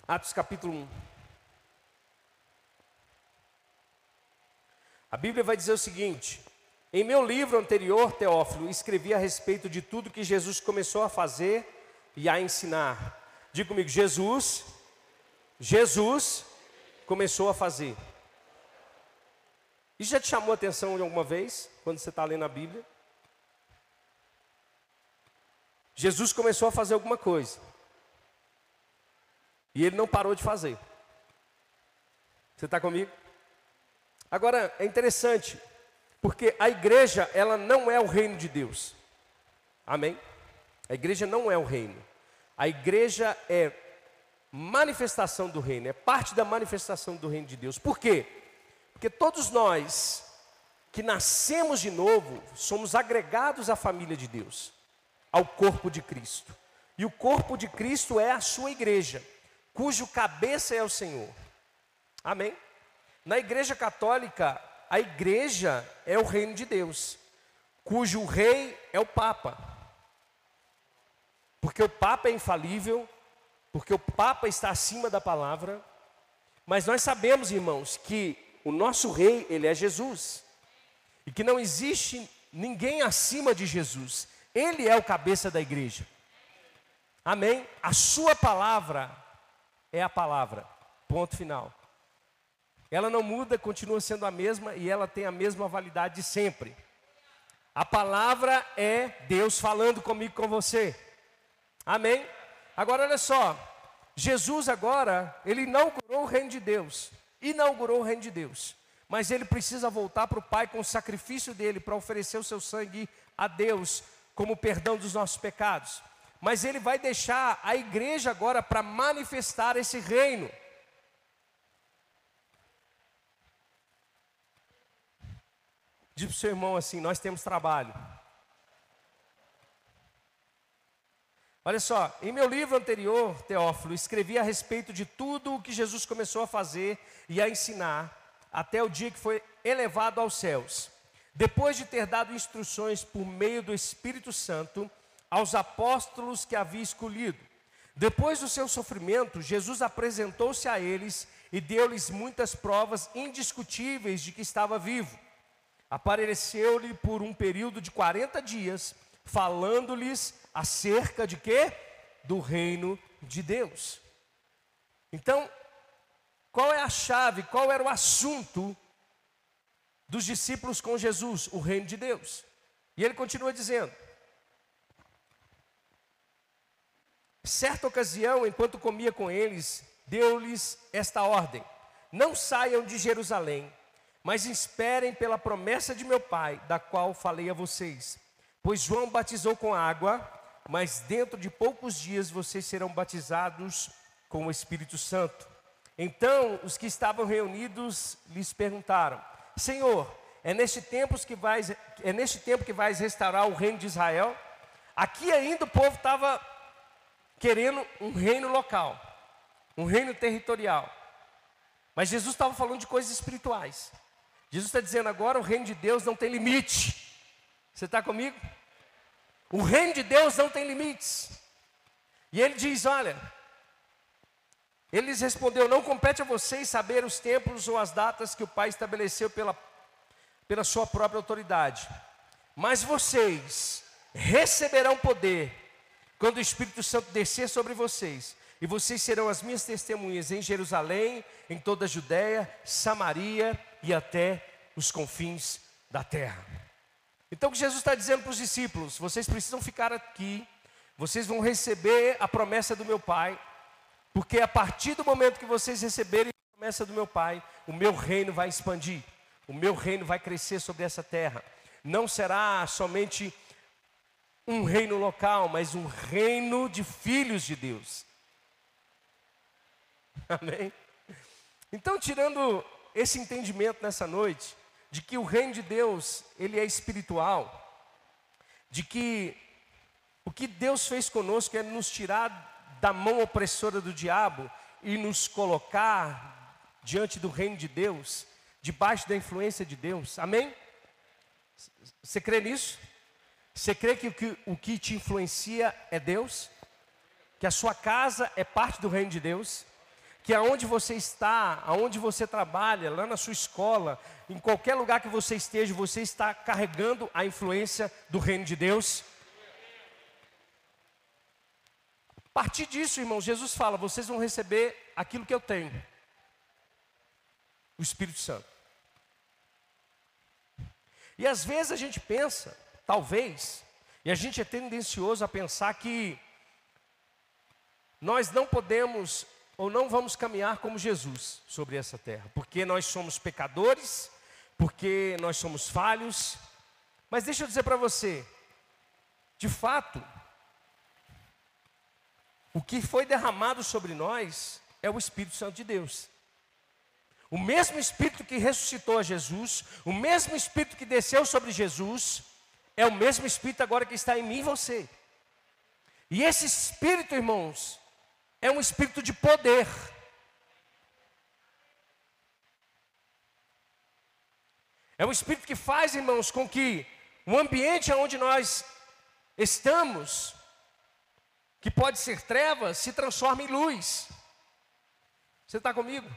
Atos capítulo 1. A Bíblia vai dizer o seguinte: em meu livro anterior, Teófilo, escrevi a respeito de tudo que Jesus começou a fazer e a ensinar. Diga comigo, Jesus, Jesus começou a fazer. Isso já te chamou a atenção alguma vez, quando você está lendo a Bíblia? Jesus começou a fazer alguma coisa. E ele não parou de fazer. Você está comigo? Agora, é interessante, porque a igreja, ela não é o reino de Deus. Amém? A igreja não é o reino. A igreja é manifestação do reino, é parte da manifestação do reino de Deus. Por quê? Porque todos nós que nascemos de novo somos agregados à família de Deus, ao corpo de Cristo. E o corpo de Cristo é a sua igreja, cujo cabeça é o Senhor. Amém? Na igreja católica, a igreja é o reino de Deus, cujo rei é o Papa. Porque o Papa é infalível, porque o Papa está acima da palavra, mas nós sabemos, irmãos, que o nosso rei, ele é Jesus, e que não existe ninguém acima de Jesus, ele é o cabeça da igreja. Amém? A sua palavra é a palavra, ponto final. Ela não muda, continua sendo a mesma e ela tem a mesma validade de sempre. A palavra é Deus falando comigo, com você. Amém? Agora olha só, Jesus agora, ele inaugurou o reino de Deus, inaugurou o reino de Deus, mas ele precisa voltar para o Pai com o sacrifício dele para oferecer o seu sangue a Deus como perdão dos nossos pecados. Mas ele vai deixar a igreja agora para manifestar esse reino. Diz para o seu irmão assim: Nós temos trabalho. Olha só, em meu livro anterior, Teófilo, escrevi a respeito de tudo o que Jesus começou a fazer e a ensinar até o dia que foi elevado aos céus. Depois de ter dado instruções por meio do Espírito Santo aos apóstolos que havia escolhido. Depois do seu sofrimento, Jesus apresentou-se a eles e deu-lhes muitas provas indiscutíveis de que estava vivo. Apareceu-lhe por um período de 40 dias falando-lhes acerca de quê? Do reino de Deus. Então, qual é a chave, qual era o assunto dos discípulos com Jesus? O reino de Deus. E ele continua dizendo: Certa ocasião, enquanto comia com eles, deu-lhes esta ordem: Não saiam de Jerusalém, mas esperem pela promessa de meu Pai, da qual falei a vocês. Pois João batizou com água, mas dentro de poucos dias vocês serão batizados com o Espírito Santo. Então os que estavam reunidos lhes perguntaram: Senhor, é neste tempo que vais, é neste tempo que vais restaurar o reino de Israel? Aqui ainda o povo estava querendo um reino local, um reino territorial. Mas Jesus estava falando de coisas espirituais. Jesus está dizendo agora o reino de Deus não tem limite. Você está comigo? O reino de Deus não tem limites. E ele diz: Olha, ele lhes respondeu: Não compete a vocês saber os tempos ou as datas que o Pai estabeleceu pela, pela sua própria autoridade, mas vocês receberão poder quando o Espírito Santo descer sobre vocês, e vocês serão as minhas testemunhas em Jerusalém, em toda a Judéia, Samaria e até os confins da terra. Então o que Jesus está dizendo para os discípulos: vocês precisam ficar aqui, vocês vão receber a promessa do meu Pai, porque a partir do momento que vocês receberem a promessa do meu Pai, o meu reino vai expandir, o meu reino vai crescer sobre essa terra. Não será somente um reino local, mas um reino de filhos de Deus. Amém? Então, tirando esse entendimento nessa noite, de que o reino de Deus, ele é espiritual, de que o que Deus fez conosco é nos tirar da mão opressora do diabo e nos colocar diante do reino de Deus, debaixo da influência de Deus. Amém? Você crê nisso? Você crê que o, que o que te influencia é Deus? Que a sua casa é parte do reino de Deus? que aonde você está, aonde você trabalha, lá na sua escola, em qualquer lugar que você esteja, você está carregando a influência do reino de Deus. A partir disso, irmão, Jesus fala: vocês vão receber aquilo que eu tenho, o Espírito Santo. E às vezes a gente pensa, talvez, e a gente é tendencioso a pensar que nós não podemos ou não vamos caminhar como Jesus sobre essa terra, porque nós somos pecadores, porque nós somos falhos. Mas deixa eu dizer para você, de fato, o que foi derramado sobre nós é o Espírito Santo de Deus. O mesmo Espírito que ressuscitou a Jesus, o mesmo Espírito que desceu sobre Jesus, é o mesmo Espírito agora que está em mim e você. E esse Espírito, irmãos, é um Espírito de poder. É um Espírito que faz, irmãos, com que o ambiente onde nós estamos, que pode ser trevas, se transforme em luz. Você está comigo?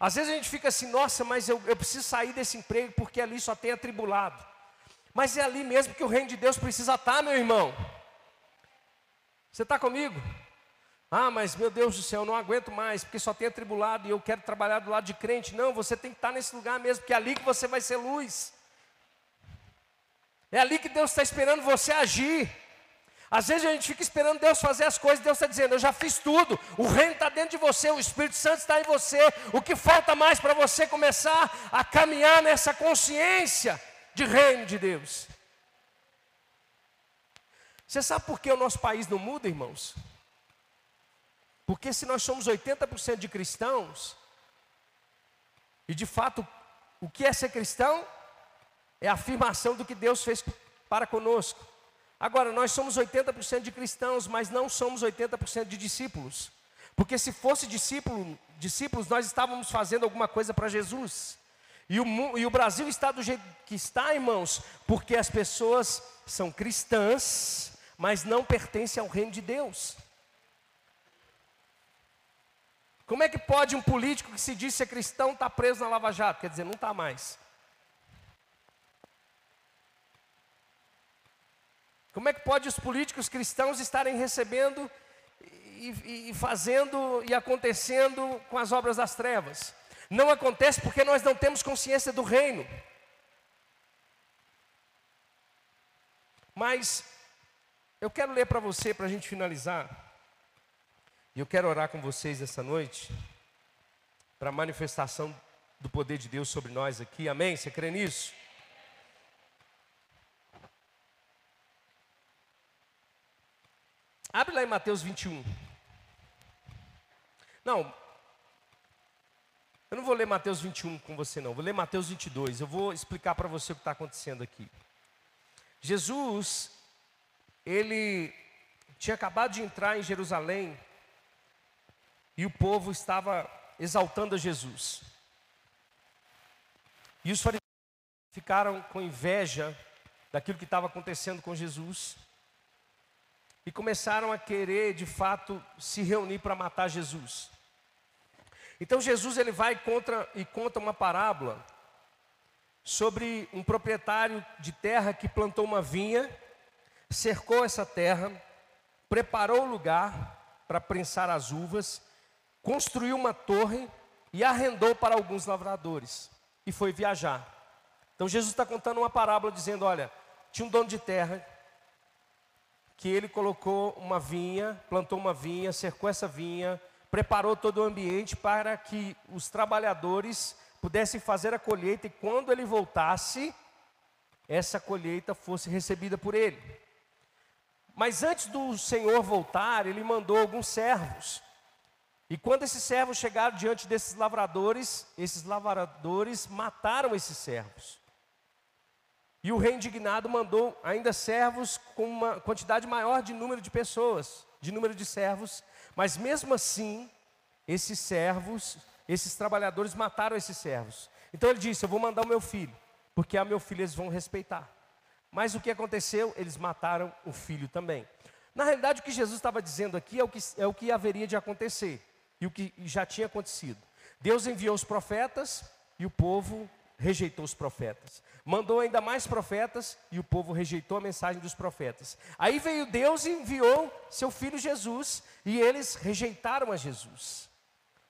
Às vezes a gente fica assim, nossa, mas eu, eu preciso sair desse emprego porque ali só tem atribulado. Mas é ali mesmo que o reino de Deus precisa estar, meu irmão. Você está comigo? Ah, mas meu Deus do céu, eu não aguento mais, porque só tem atribulado e eu quero trabalhar do lado de crente. Não, você tem que estar nesse lugar mesmo, porque é ali que você vai ser luz. É ali que Deus está esperando você agir. Às vezes a gente fica esperando Deus fazer as coisas, Deus está dizendo, eu já fiz tudo, o reino está dentro de você, o Espírito Santo está em você, o que falta mais para você começar a caminhar nessa consciência de reino de Deus? Você sabe por que o nosso país não muda, irmãos? Porque se nós somos 80% de cristãos, e de fato, o que é ser cristão? É a afirmação do que Deus fez para conosco. Agora, nós somos 80% de cristãos, mas não somos 80% de discípulos. Porque se fosse discípulo, discípulos, nós estávamos fazendo alguma coisa para Jesus. E o, e o Brasil está do jeito que está, irmãos, porque as pessoas são cristãs, mas não pertencem ao reino de Deus. Como é que pode um político que se diz ser cristão estar tá preso na Lava Jato? Quer dizer, não está mais. Como é que pode os políticos cristãos estarem recebendo e, e, fazendo e acontecendo com as obras das trevas? Não acontece porque nós não temos consciência do reino. Mas eu quero ler para você, para a gente finalizar, e eu quero orar com vocês essa noite, para a manifestação do poder de Deus sobre nós aqui, amém? Você crê nisso? Abre lá em Mateus 21. Não, eu não vou ler Mateus 21 com você, não. Vou ler Mateus 22. Eu vou explicar para você o que está acontecendo aqui. Jesus, ele tinha acabado de entrar em Jerusalém e o povo estava exaltando a Jesus. E os fariseus ficaram com inveja daquilo que estava acontecendo com Jesus e começaram a querer, de fato, se reunir para matar Jesus. Então Jesus ele vai contra e conta uma parábola sobre um proprietário de terra que plantou uma vinha, cercou essa terra, preparou o lugar para prensar as uvas, construiu uma torre e arrendou para alguns lavradores e foi viajar. Então Jesus está contando uma parábola dizendo: olha, tinha um dono de terra que ele colocou uma vinha, plantou uma vinha, cercou essa vinha, preparou todo o ambiente para que os trabalhadores pudessem fazer a colheita e quando ele voltasse, essa colheita fosse recebida por ele. Mas antes do Senhor voltar, ele mandou alguns servos. E quando esses servos chegaram diante desses lavradores, esses lavradores mataram esses servos. E o rei indignado mandou ainda servos com uma quantidade maior de número de pessoas, de número de servos, mas mesmo assim, esses servos, esses trabalhadores mataram esses servos. Então ele disse: Eu vou mandar o meu filho, porque a meu filho eles vão respeitar. Mas o que aconteceu? Eles mataram o filho também. Na realidade, o que Jesus estava dizendo aqui é o que, é o que haveria de acontecer e o que já tinha acontecido. Deus enviou os profetas e o povo rejeitou os profetas. Mandou ainda mais profetas e o povo rejeitou a mensagem dos profetas. Aí veio Deus e enviou seu filho Jesus e eles rejeitaram a Jesus.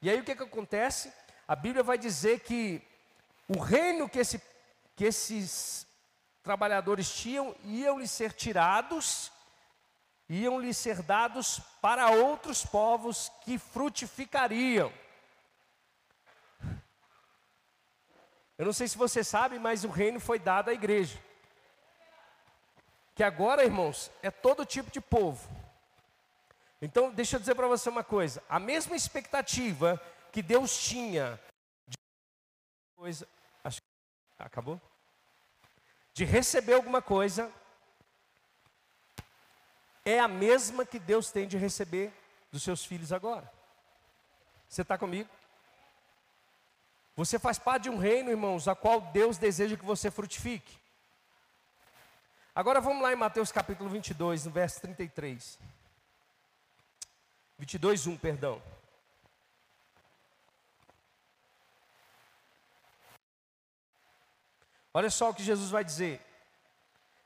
E aí o que, que acontece? A Bíblia vai dizer que o reino que, esse, que esses trabalhadores tinham iam lhe ser tirados, iam lhe ser dados para outros povos que frutificariam. Eu não sei se você sabe, mas o reino foi dado à igreja. Que agora, irmãos, é todo tipo de povo. Então, deixa eu dizer para você uma coisa: a mesma expectativa que Deus tinha de coisa, acho que acabou, de receber alguma coisa, é a mesma que Deus tem de receber dos seus filhos agora. Você está comigo? Você faz parte de um reino, irmãos, a qual Deus deseja que você frutifique. Agora vamos lá em Mateus capítulo 22, no verso 33. 22, 1, perdão. Olha só o que Jesus vai dizer.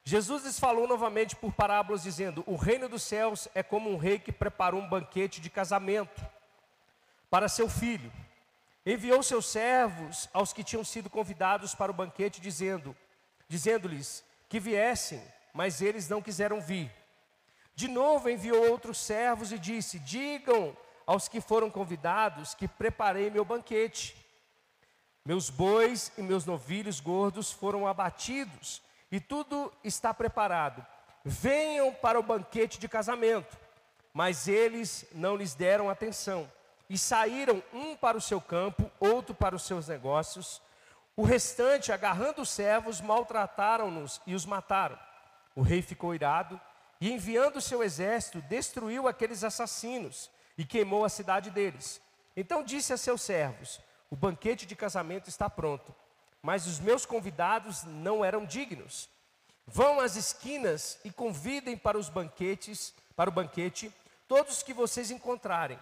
Jesus lhes falou novamente por parábolas, dizendo: O reino dos céus é como um rei que preparou um banquete de casamento para seu filho. Enviou seus servos aos que tinham sido convidados para o banquete, dizendo, dizendo-lhes que viessem, mas eles não quiseram vir. De novo enviou outros servos e disse: Digam aos que foram convidados que preparei meu banquete. Meus bois e meus novilhos gordos foram abatidos e tudo está preparado. Venham para o banquete de casamento. Mas eles não lhes deram atenção e saíram um para o seu campo, outro para os seus negócios. O restante, agarrando os servos, maltrataram-nos e os mataram. O rei ficou irado e enviando o seu exército, destruiu aqueles assassinos e queimou a cidade deles. Então disse a seus servos: O banquete de casamento está pronto, mas os meus convidados não eram dignos. Vão às esquinas e convidem para os banquetes, para o banquete, todos que vocês encontrarem.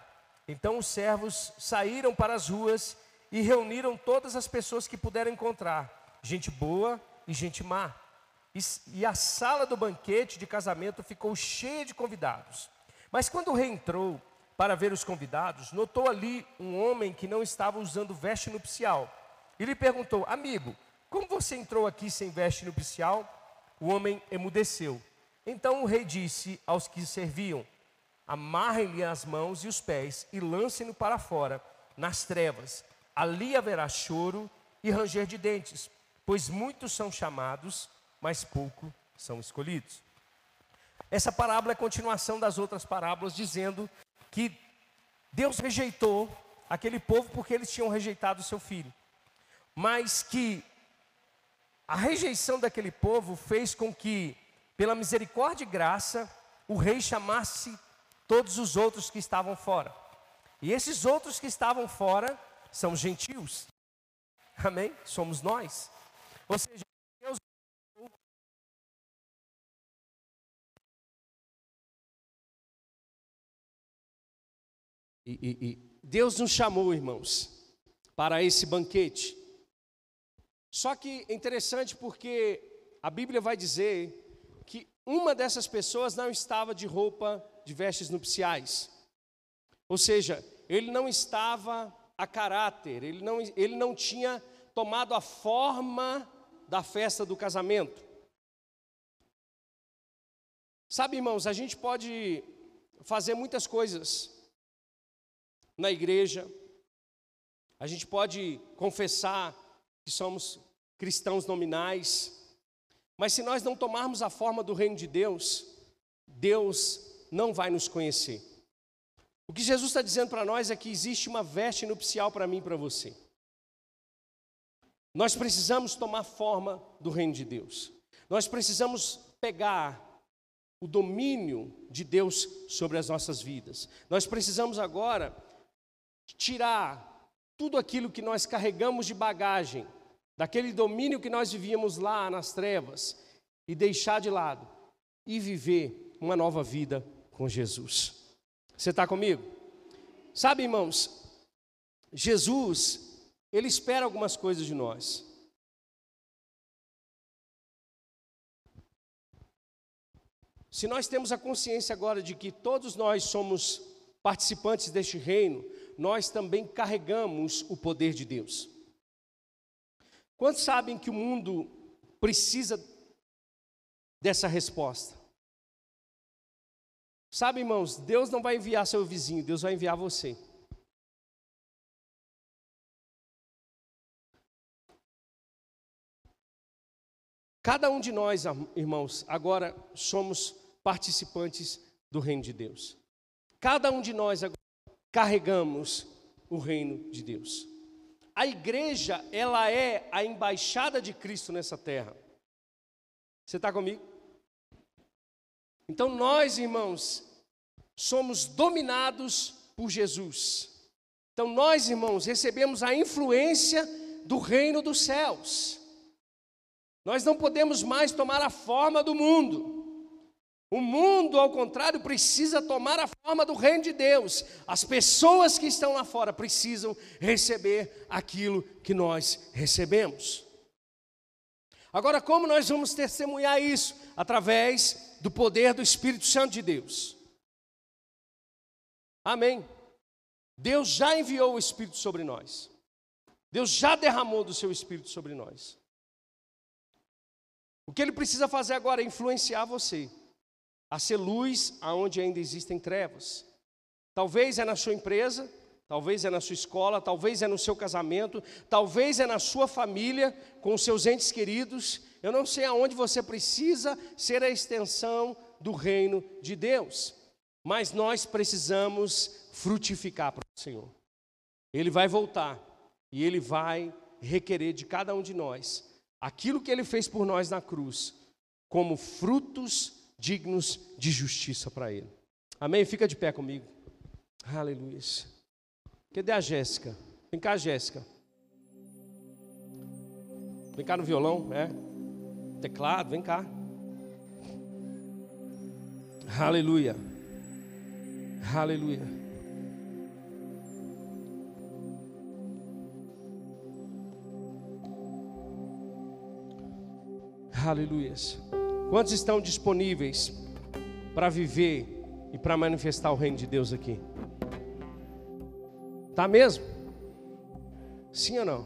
Então os servos saíram para as ruas e reuniram todas as pessoas que puderam encontrar, gente boa e gente má. E, e a sala do banquete de casamento ficou cheia de convidados. Mas quando o rei entrou para ver os convidados, notou ali um homem que não estava usando veste nupcial. E lhe perguntou: Amigo, como você entrou aqui sem veste nupcial? O homem emudeceu. Então o rei disse aos que serviam: Amarrem-lhe as mãos e os pés e lancem-no para fora, nas trevas. Ali haverá choro e ranger de dentes, pois muitos são chamados mas pouco são escolhidos. Essa parábola é continuação das outras parábolas, dizendo que Deus rejeitou aquele povo porque eles tinham rejeitado o seu filho, mas que a rejeição daquele povo fez com que, pela misericórdia e graça, o rei chamasse todos os outros que estavam fora. E esses outros que estavam fora são gentios. Amém? Somos nós. Ou seja, E, e, e Deus nos chamou, irmãos, para esse banquete. Só que é interessante porque a Bíblia vai dizer que uma dessas pessoas não estava de roupa de vestes nupciais. Ou seja, ele não estava a caráter, ele não, ele não tinha tomado a forma da festa do casamento. Sabe, irmãos, a gente pode fazer muitas coisas na igreja, a gente pode confessar que somos cristãos nominais, mas se nós não tomarmos a forma do reino de Deus, Deus não vai nos conhecer. O que Jesus está dizendo para nós é que existe uma veste nupcial para mim e para você. Nós precisamos tomar forma do reino de Deus. Nós precisamos pegar o domínio de Deus sobre as nossas vidas. Nós precisamos agora tirar tudo aquilo que nós carregamos de bagagem, daquele domínio que nós vivíamos lá nas trevas, e deixar de lado e viver uma nova vida com Jesus. Você está comigo? Sabe, irmãos, Jesus, Ele espera algumas coisas de nós. Se nós temos a consciência agora de que todos nós somos participantes deste reino, nós também carregamos o poder de Deus. Quantos sabem que o mundo precisa dessa resposta? Sabe, irmãos, Deus não vai enviar seu vizinho, Deus vai enviar você. Cada um de nós, irmãos, agora somos participantes do reino de Deus. Cada um de nós agora carregamos o reino de Deus. A igreja, ela é a embaixada de Cristo nessa terra. Você está comigo? Então nós, irmãos, somos dominados por Jesus. Então nós, irmãos, recebemos a influência do reino dos céus. Nós não podemos mais tomar a forma do mundo. O mundo, ao contrário, precisa tomar a forma do reino de Deus. As pessoas que estão lá fora precisam receber aquilo que nós recebemos. Agora, como nós vamos testemunhar isso? Através do poder do Espírito Santo de Deus. Amém. Deus já enviou o Espírito sobre nós. Deus já derramou do seu Espírito sobre nós. O que ele precisa fazer agora é influenciar você a ser luz aonde ainda existem trevas. Talvez é na sua empresa, talvez é na sua escola, talvez é no seu casamento, talvez é na sua família, com seus entes queridos. Eu não sei aonde você precisa ser a extensão do reino de Deus, mas nós precisamos frutificar para o Senhor. Ele vai voltar e ele vai requerer de cada um de nós aquilo que ele fez por nós na cruz, como frutos dignos de justiça para ele. Amém? Fica de pé comigo. Aleluia. Cadê a Jéssica? Vem cá, Jéssica. Vem cá no violão, é? Teclado, vem cá. Aleluia. Aleluia. Aleluia. Quantos estão disponíveis para viver e para manifestar o reino de Deus aqui? Tá mesmo? Sim ou não?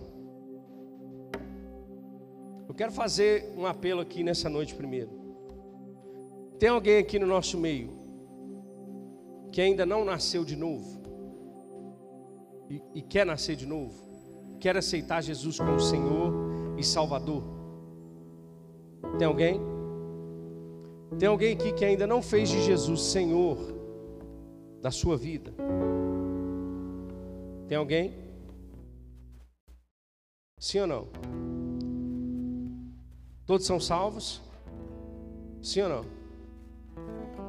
Eu quero fazer um apelo aqui nessa noite primeiro. Tem alguém aqui no nosso meio que ainda não nasceu de novo e, e quer nascer de novo? Quer aceitar Jesus como Senhor e Salvador? Tem alguém? Tem alguém aqui que ainda não fez de Jesus Senhor da sua vida? Tem alguém? Sim ou não? Todos são salvos? Sim ou não?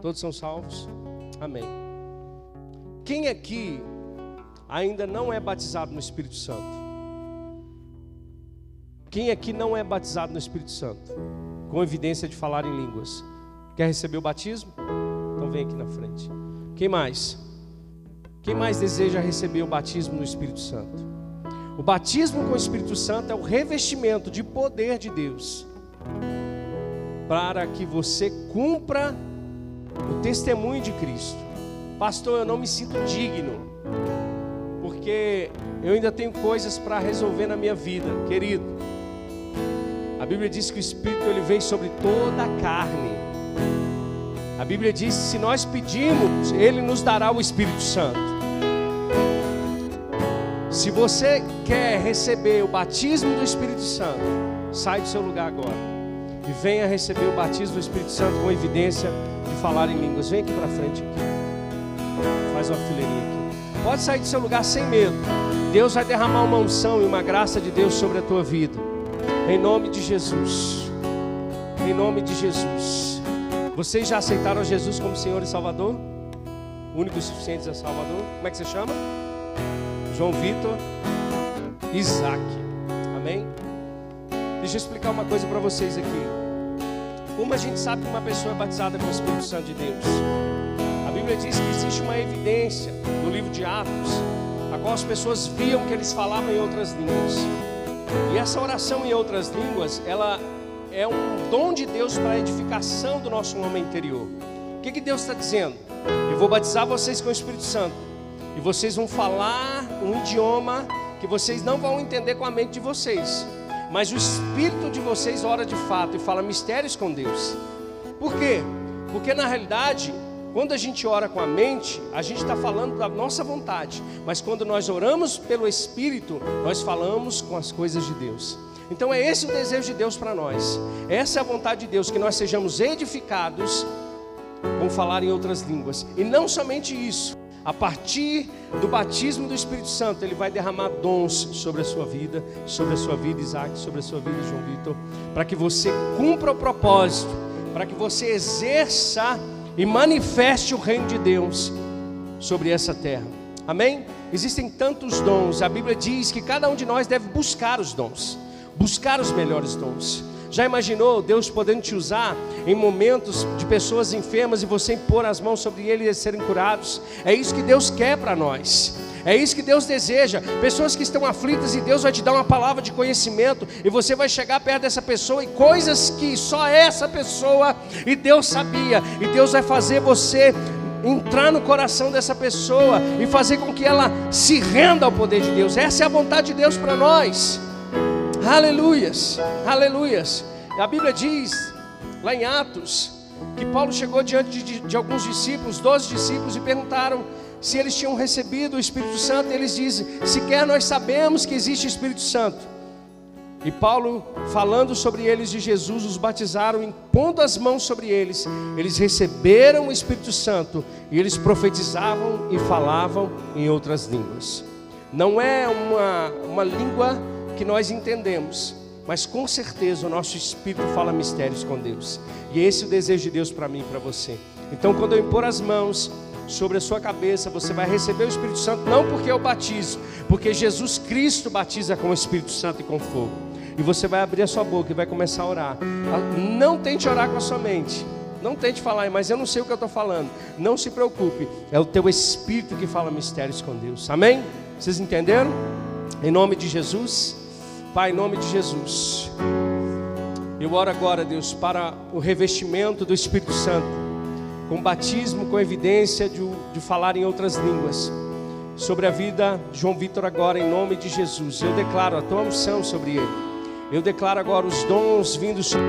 Todos são salvos? Amém. Quem aqui ainda não é batizado no Espírito Santo? Quem aqui não é batizado no Espírito Santo? Com evidência de falar em línguas. Quer receber o batismo? Então vem aqui na frente. Quem mais? Quem mais deseja receber o batismo no Espírito Santo? O batismo com o Espírito Santo é o revestimento de poder de Deus para que você cumpra o testemunho de Cristo. Pastor, eu não me sinto digno, porque eu ainda tenho coisas para resolver na minha vida, querido. A Bíblia diz que o Espírito ele vem sobre toda a carne. A Bíblia diz: se nós pedirmos, Ele nos dará o Espírito Santo. Se você quer receber o batismo do Espírito Santo, sai do seu lugar agora e venha receber o batismo do Espírito Santo com evidência de falar em línguas. Vem aqui para frente aqui. Faz uma fileirinha aqui. Pode sair do seu lugar sem medo. Deus vai derramar uma unção e uma graça de Deus sobre a tua vida. Em nome de Jesus. Em nome de Jesus. Vocês já aceitaram Jesus como Senhor e Salvador? Único e suficiente é Salvador? Como é que você chama? João Vitor Isaac. Amém? Deixa eu explicar uma coisa para vocês aqui. Como a gente sabe que uma pessoa é batizada com o Espírito Santo de Deus? A Bíblia diz que existe uma evidência no livro de Atos, a qual as pessoas viam que eles falavam em outras línguas. E essa oração em outras línguas, ela é um dom de Deus para a edificação do nosso homem interior. O que, que Deus está dizendo? Eu vou batizar vocês com o Espírito Santo. E vocês vão falar um idioma que vocês não vão entender com a mente de vocês. Mas o Espírito de vocês ora de fato e fala mistérios com Deus. Por quê? Porque na realidade, quando a gente ora com a mente, a gente está falando da nossa vontade. Mas quando nós oramos pelo Espírito, nós falamos com as coisas de Deus. Então é esse o desejo de Deus para nós. Essa é a vontade de Deus, que nós sejamos edificados com falar em outras línguas. E não somente isso, a partir do batismo do Espírito Santo, Ele vai derramar dons sobre a sua vida, sobre a sua vida, Isaac, sobre a sua vida, João Vitor, para que você cumpra o propósito, para que você exerça e manifeste o reino de Deus sobre essa terra. Amém? Existem tantos dons, a Bíblia diz que cada um de nós deve buscar os dons, buscar os melhores dons. Já imaginou Deus podendo te usar em momentos de pessoas enfermas e você impor as mãos sobre eles e eles serem curados? É isso que Deus quer para nós. É isso que Deus deseja. Pessoas que estão aflitas e Deus vai te dar uma palavra de conhecimento e você vai chegar perto dessa pessoa e coisas que só essa pessoa e Deus sabia. E Deus vai fazer você entrar no coração dessa pessoa e fazer com que ela se renda ao poder de Deus. Essa é a vontade de Deus para nós. Aleluias, aleluias. A Bíblia diz, lá em Atos, que Paulo chegou diante de, de, alguns discípulos, doze discípulos, e perguntaram se eles tinham recebido o Espírito Santo. Eles dizem: sequer nós sabemos que existe Espírito Santo. E Paulo, falando sobre eles de Jesus, os batizaram, impondo as mãos sobre eles. Eles receberam o Espírito Santo e eles profetizavam e falavam em outras línguas. Não é uma, uma língua que nós entendemos, mas com certeza o nosso espírito fala mistérios com Deus. E esse é o desejo de Deus para mim e para você. Então, quando eu impor as mãos sobre a sua cabeça, você vai receber o Espírito Santo, não porque eu batizo, porque Jesus Cristo batiza com o Espírito Santo e com fogo. E você vai abrir a sua boca e vai começar a orar. Não tente orar com a sua mente. Não tente falar, mas eu não sei o que eu estou falando. Não se preocupe. É o teu espírito que fala mistérios com Deus. Amém? Vocês entenderam? Em nome de Jesus. Pai, em nome de Jesus, eu oro agora, Deus, para o revestimento do Espírito Santo, com batismo, com evidência de, de falar em outras línguas, sobre a vida de João Vitor agora, em nome de Jesus. Eu declaro a tua unção sobre ele. Eu declaro agora os dons vindos sobre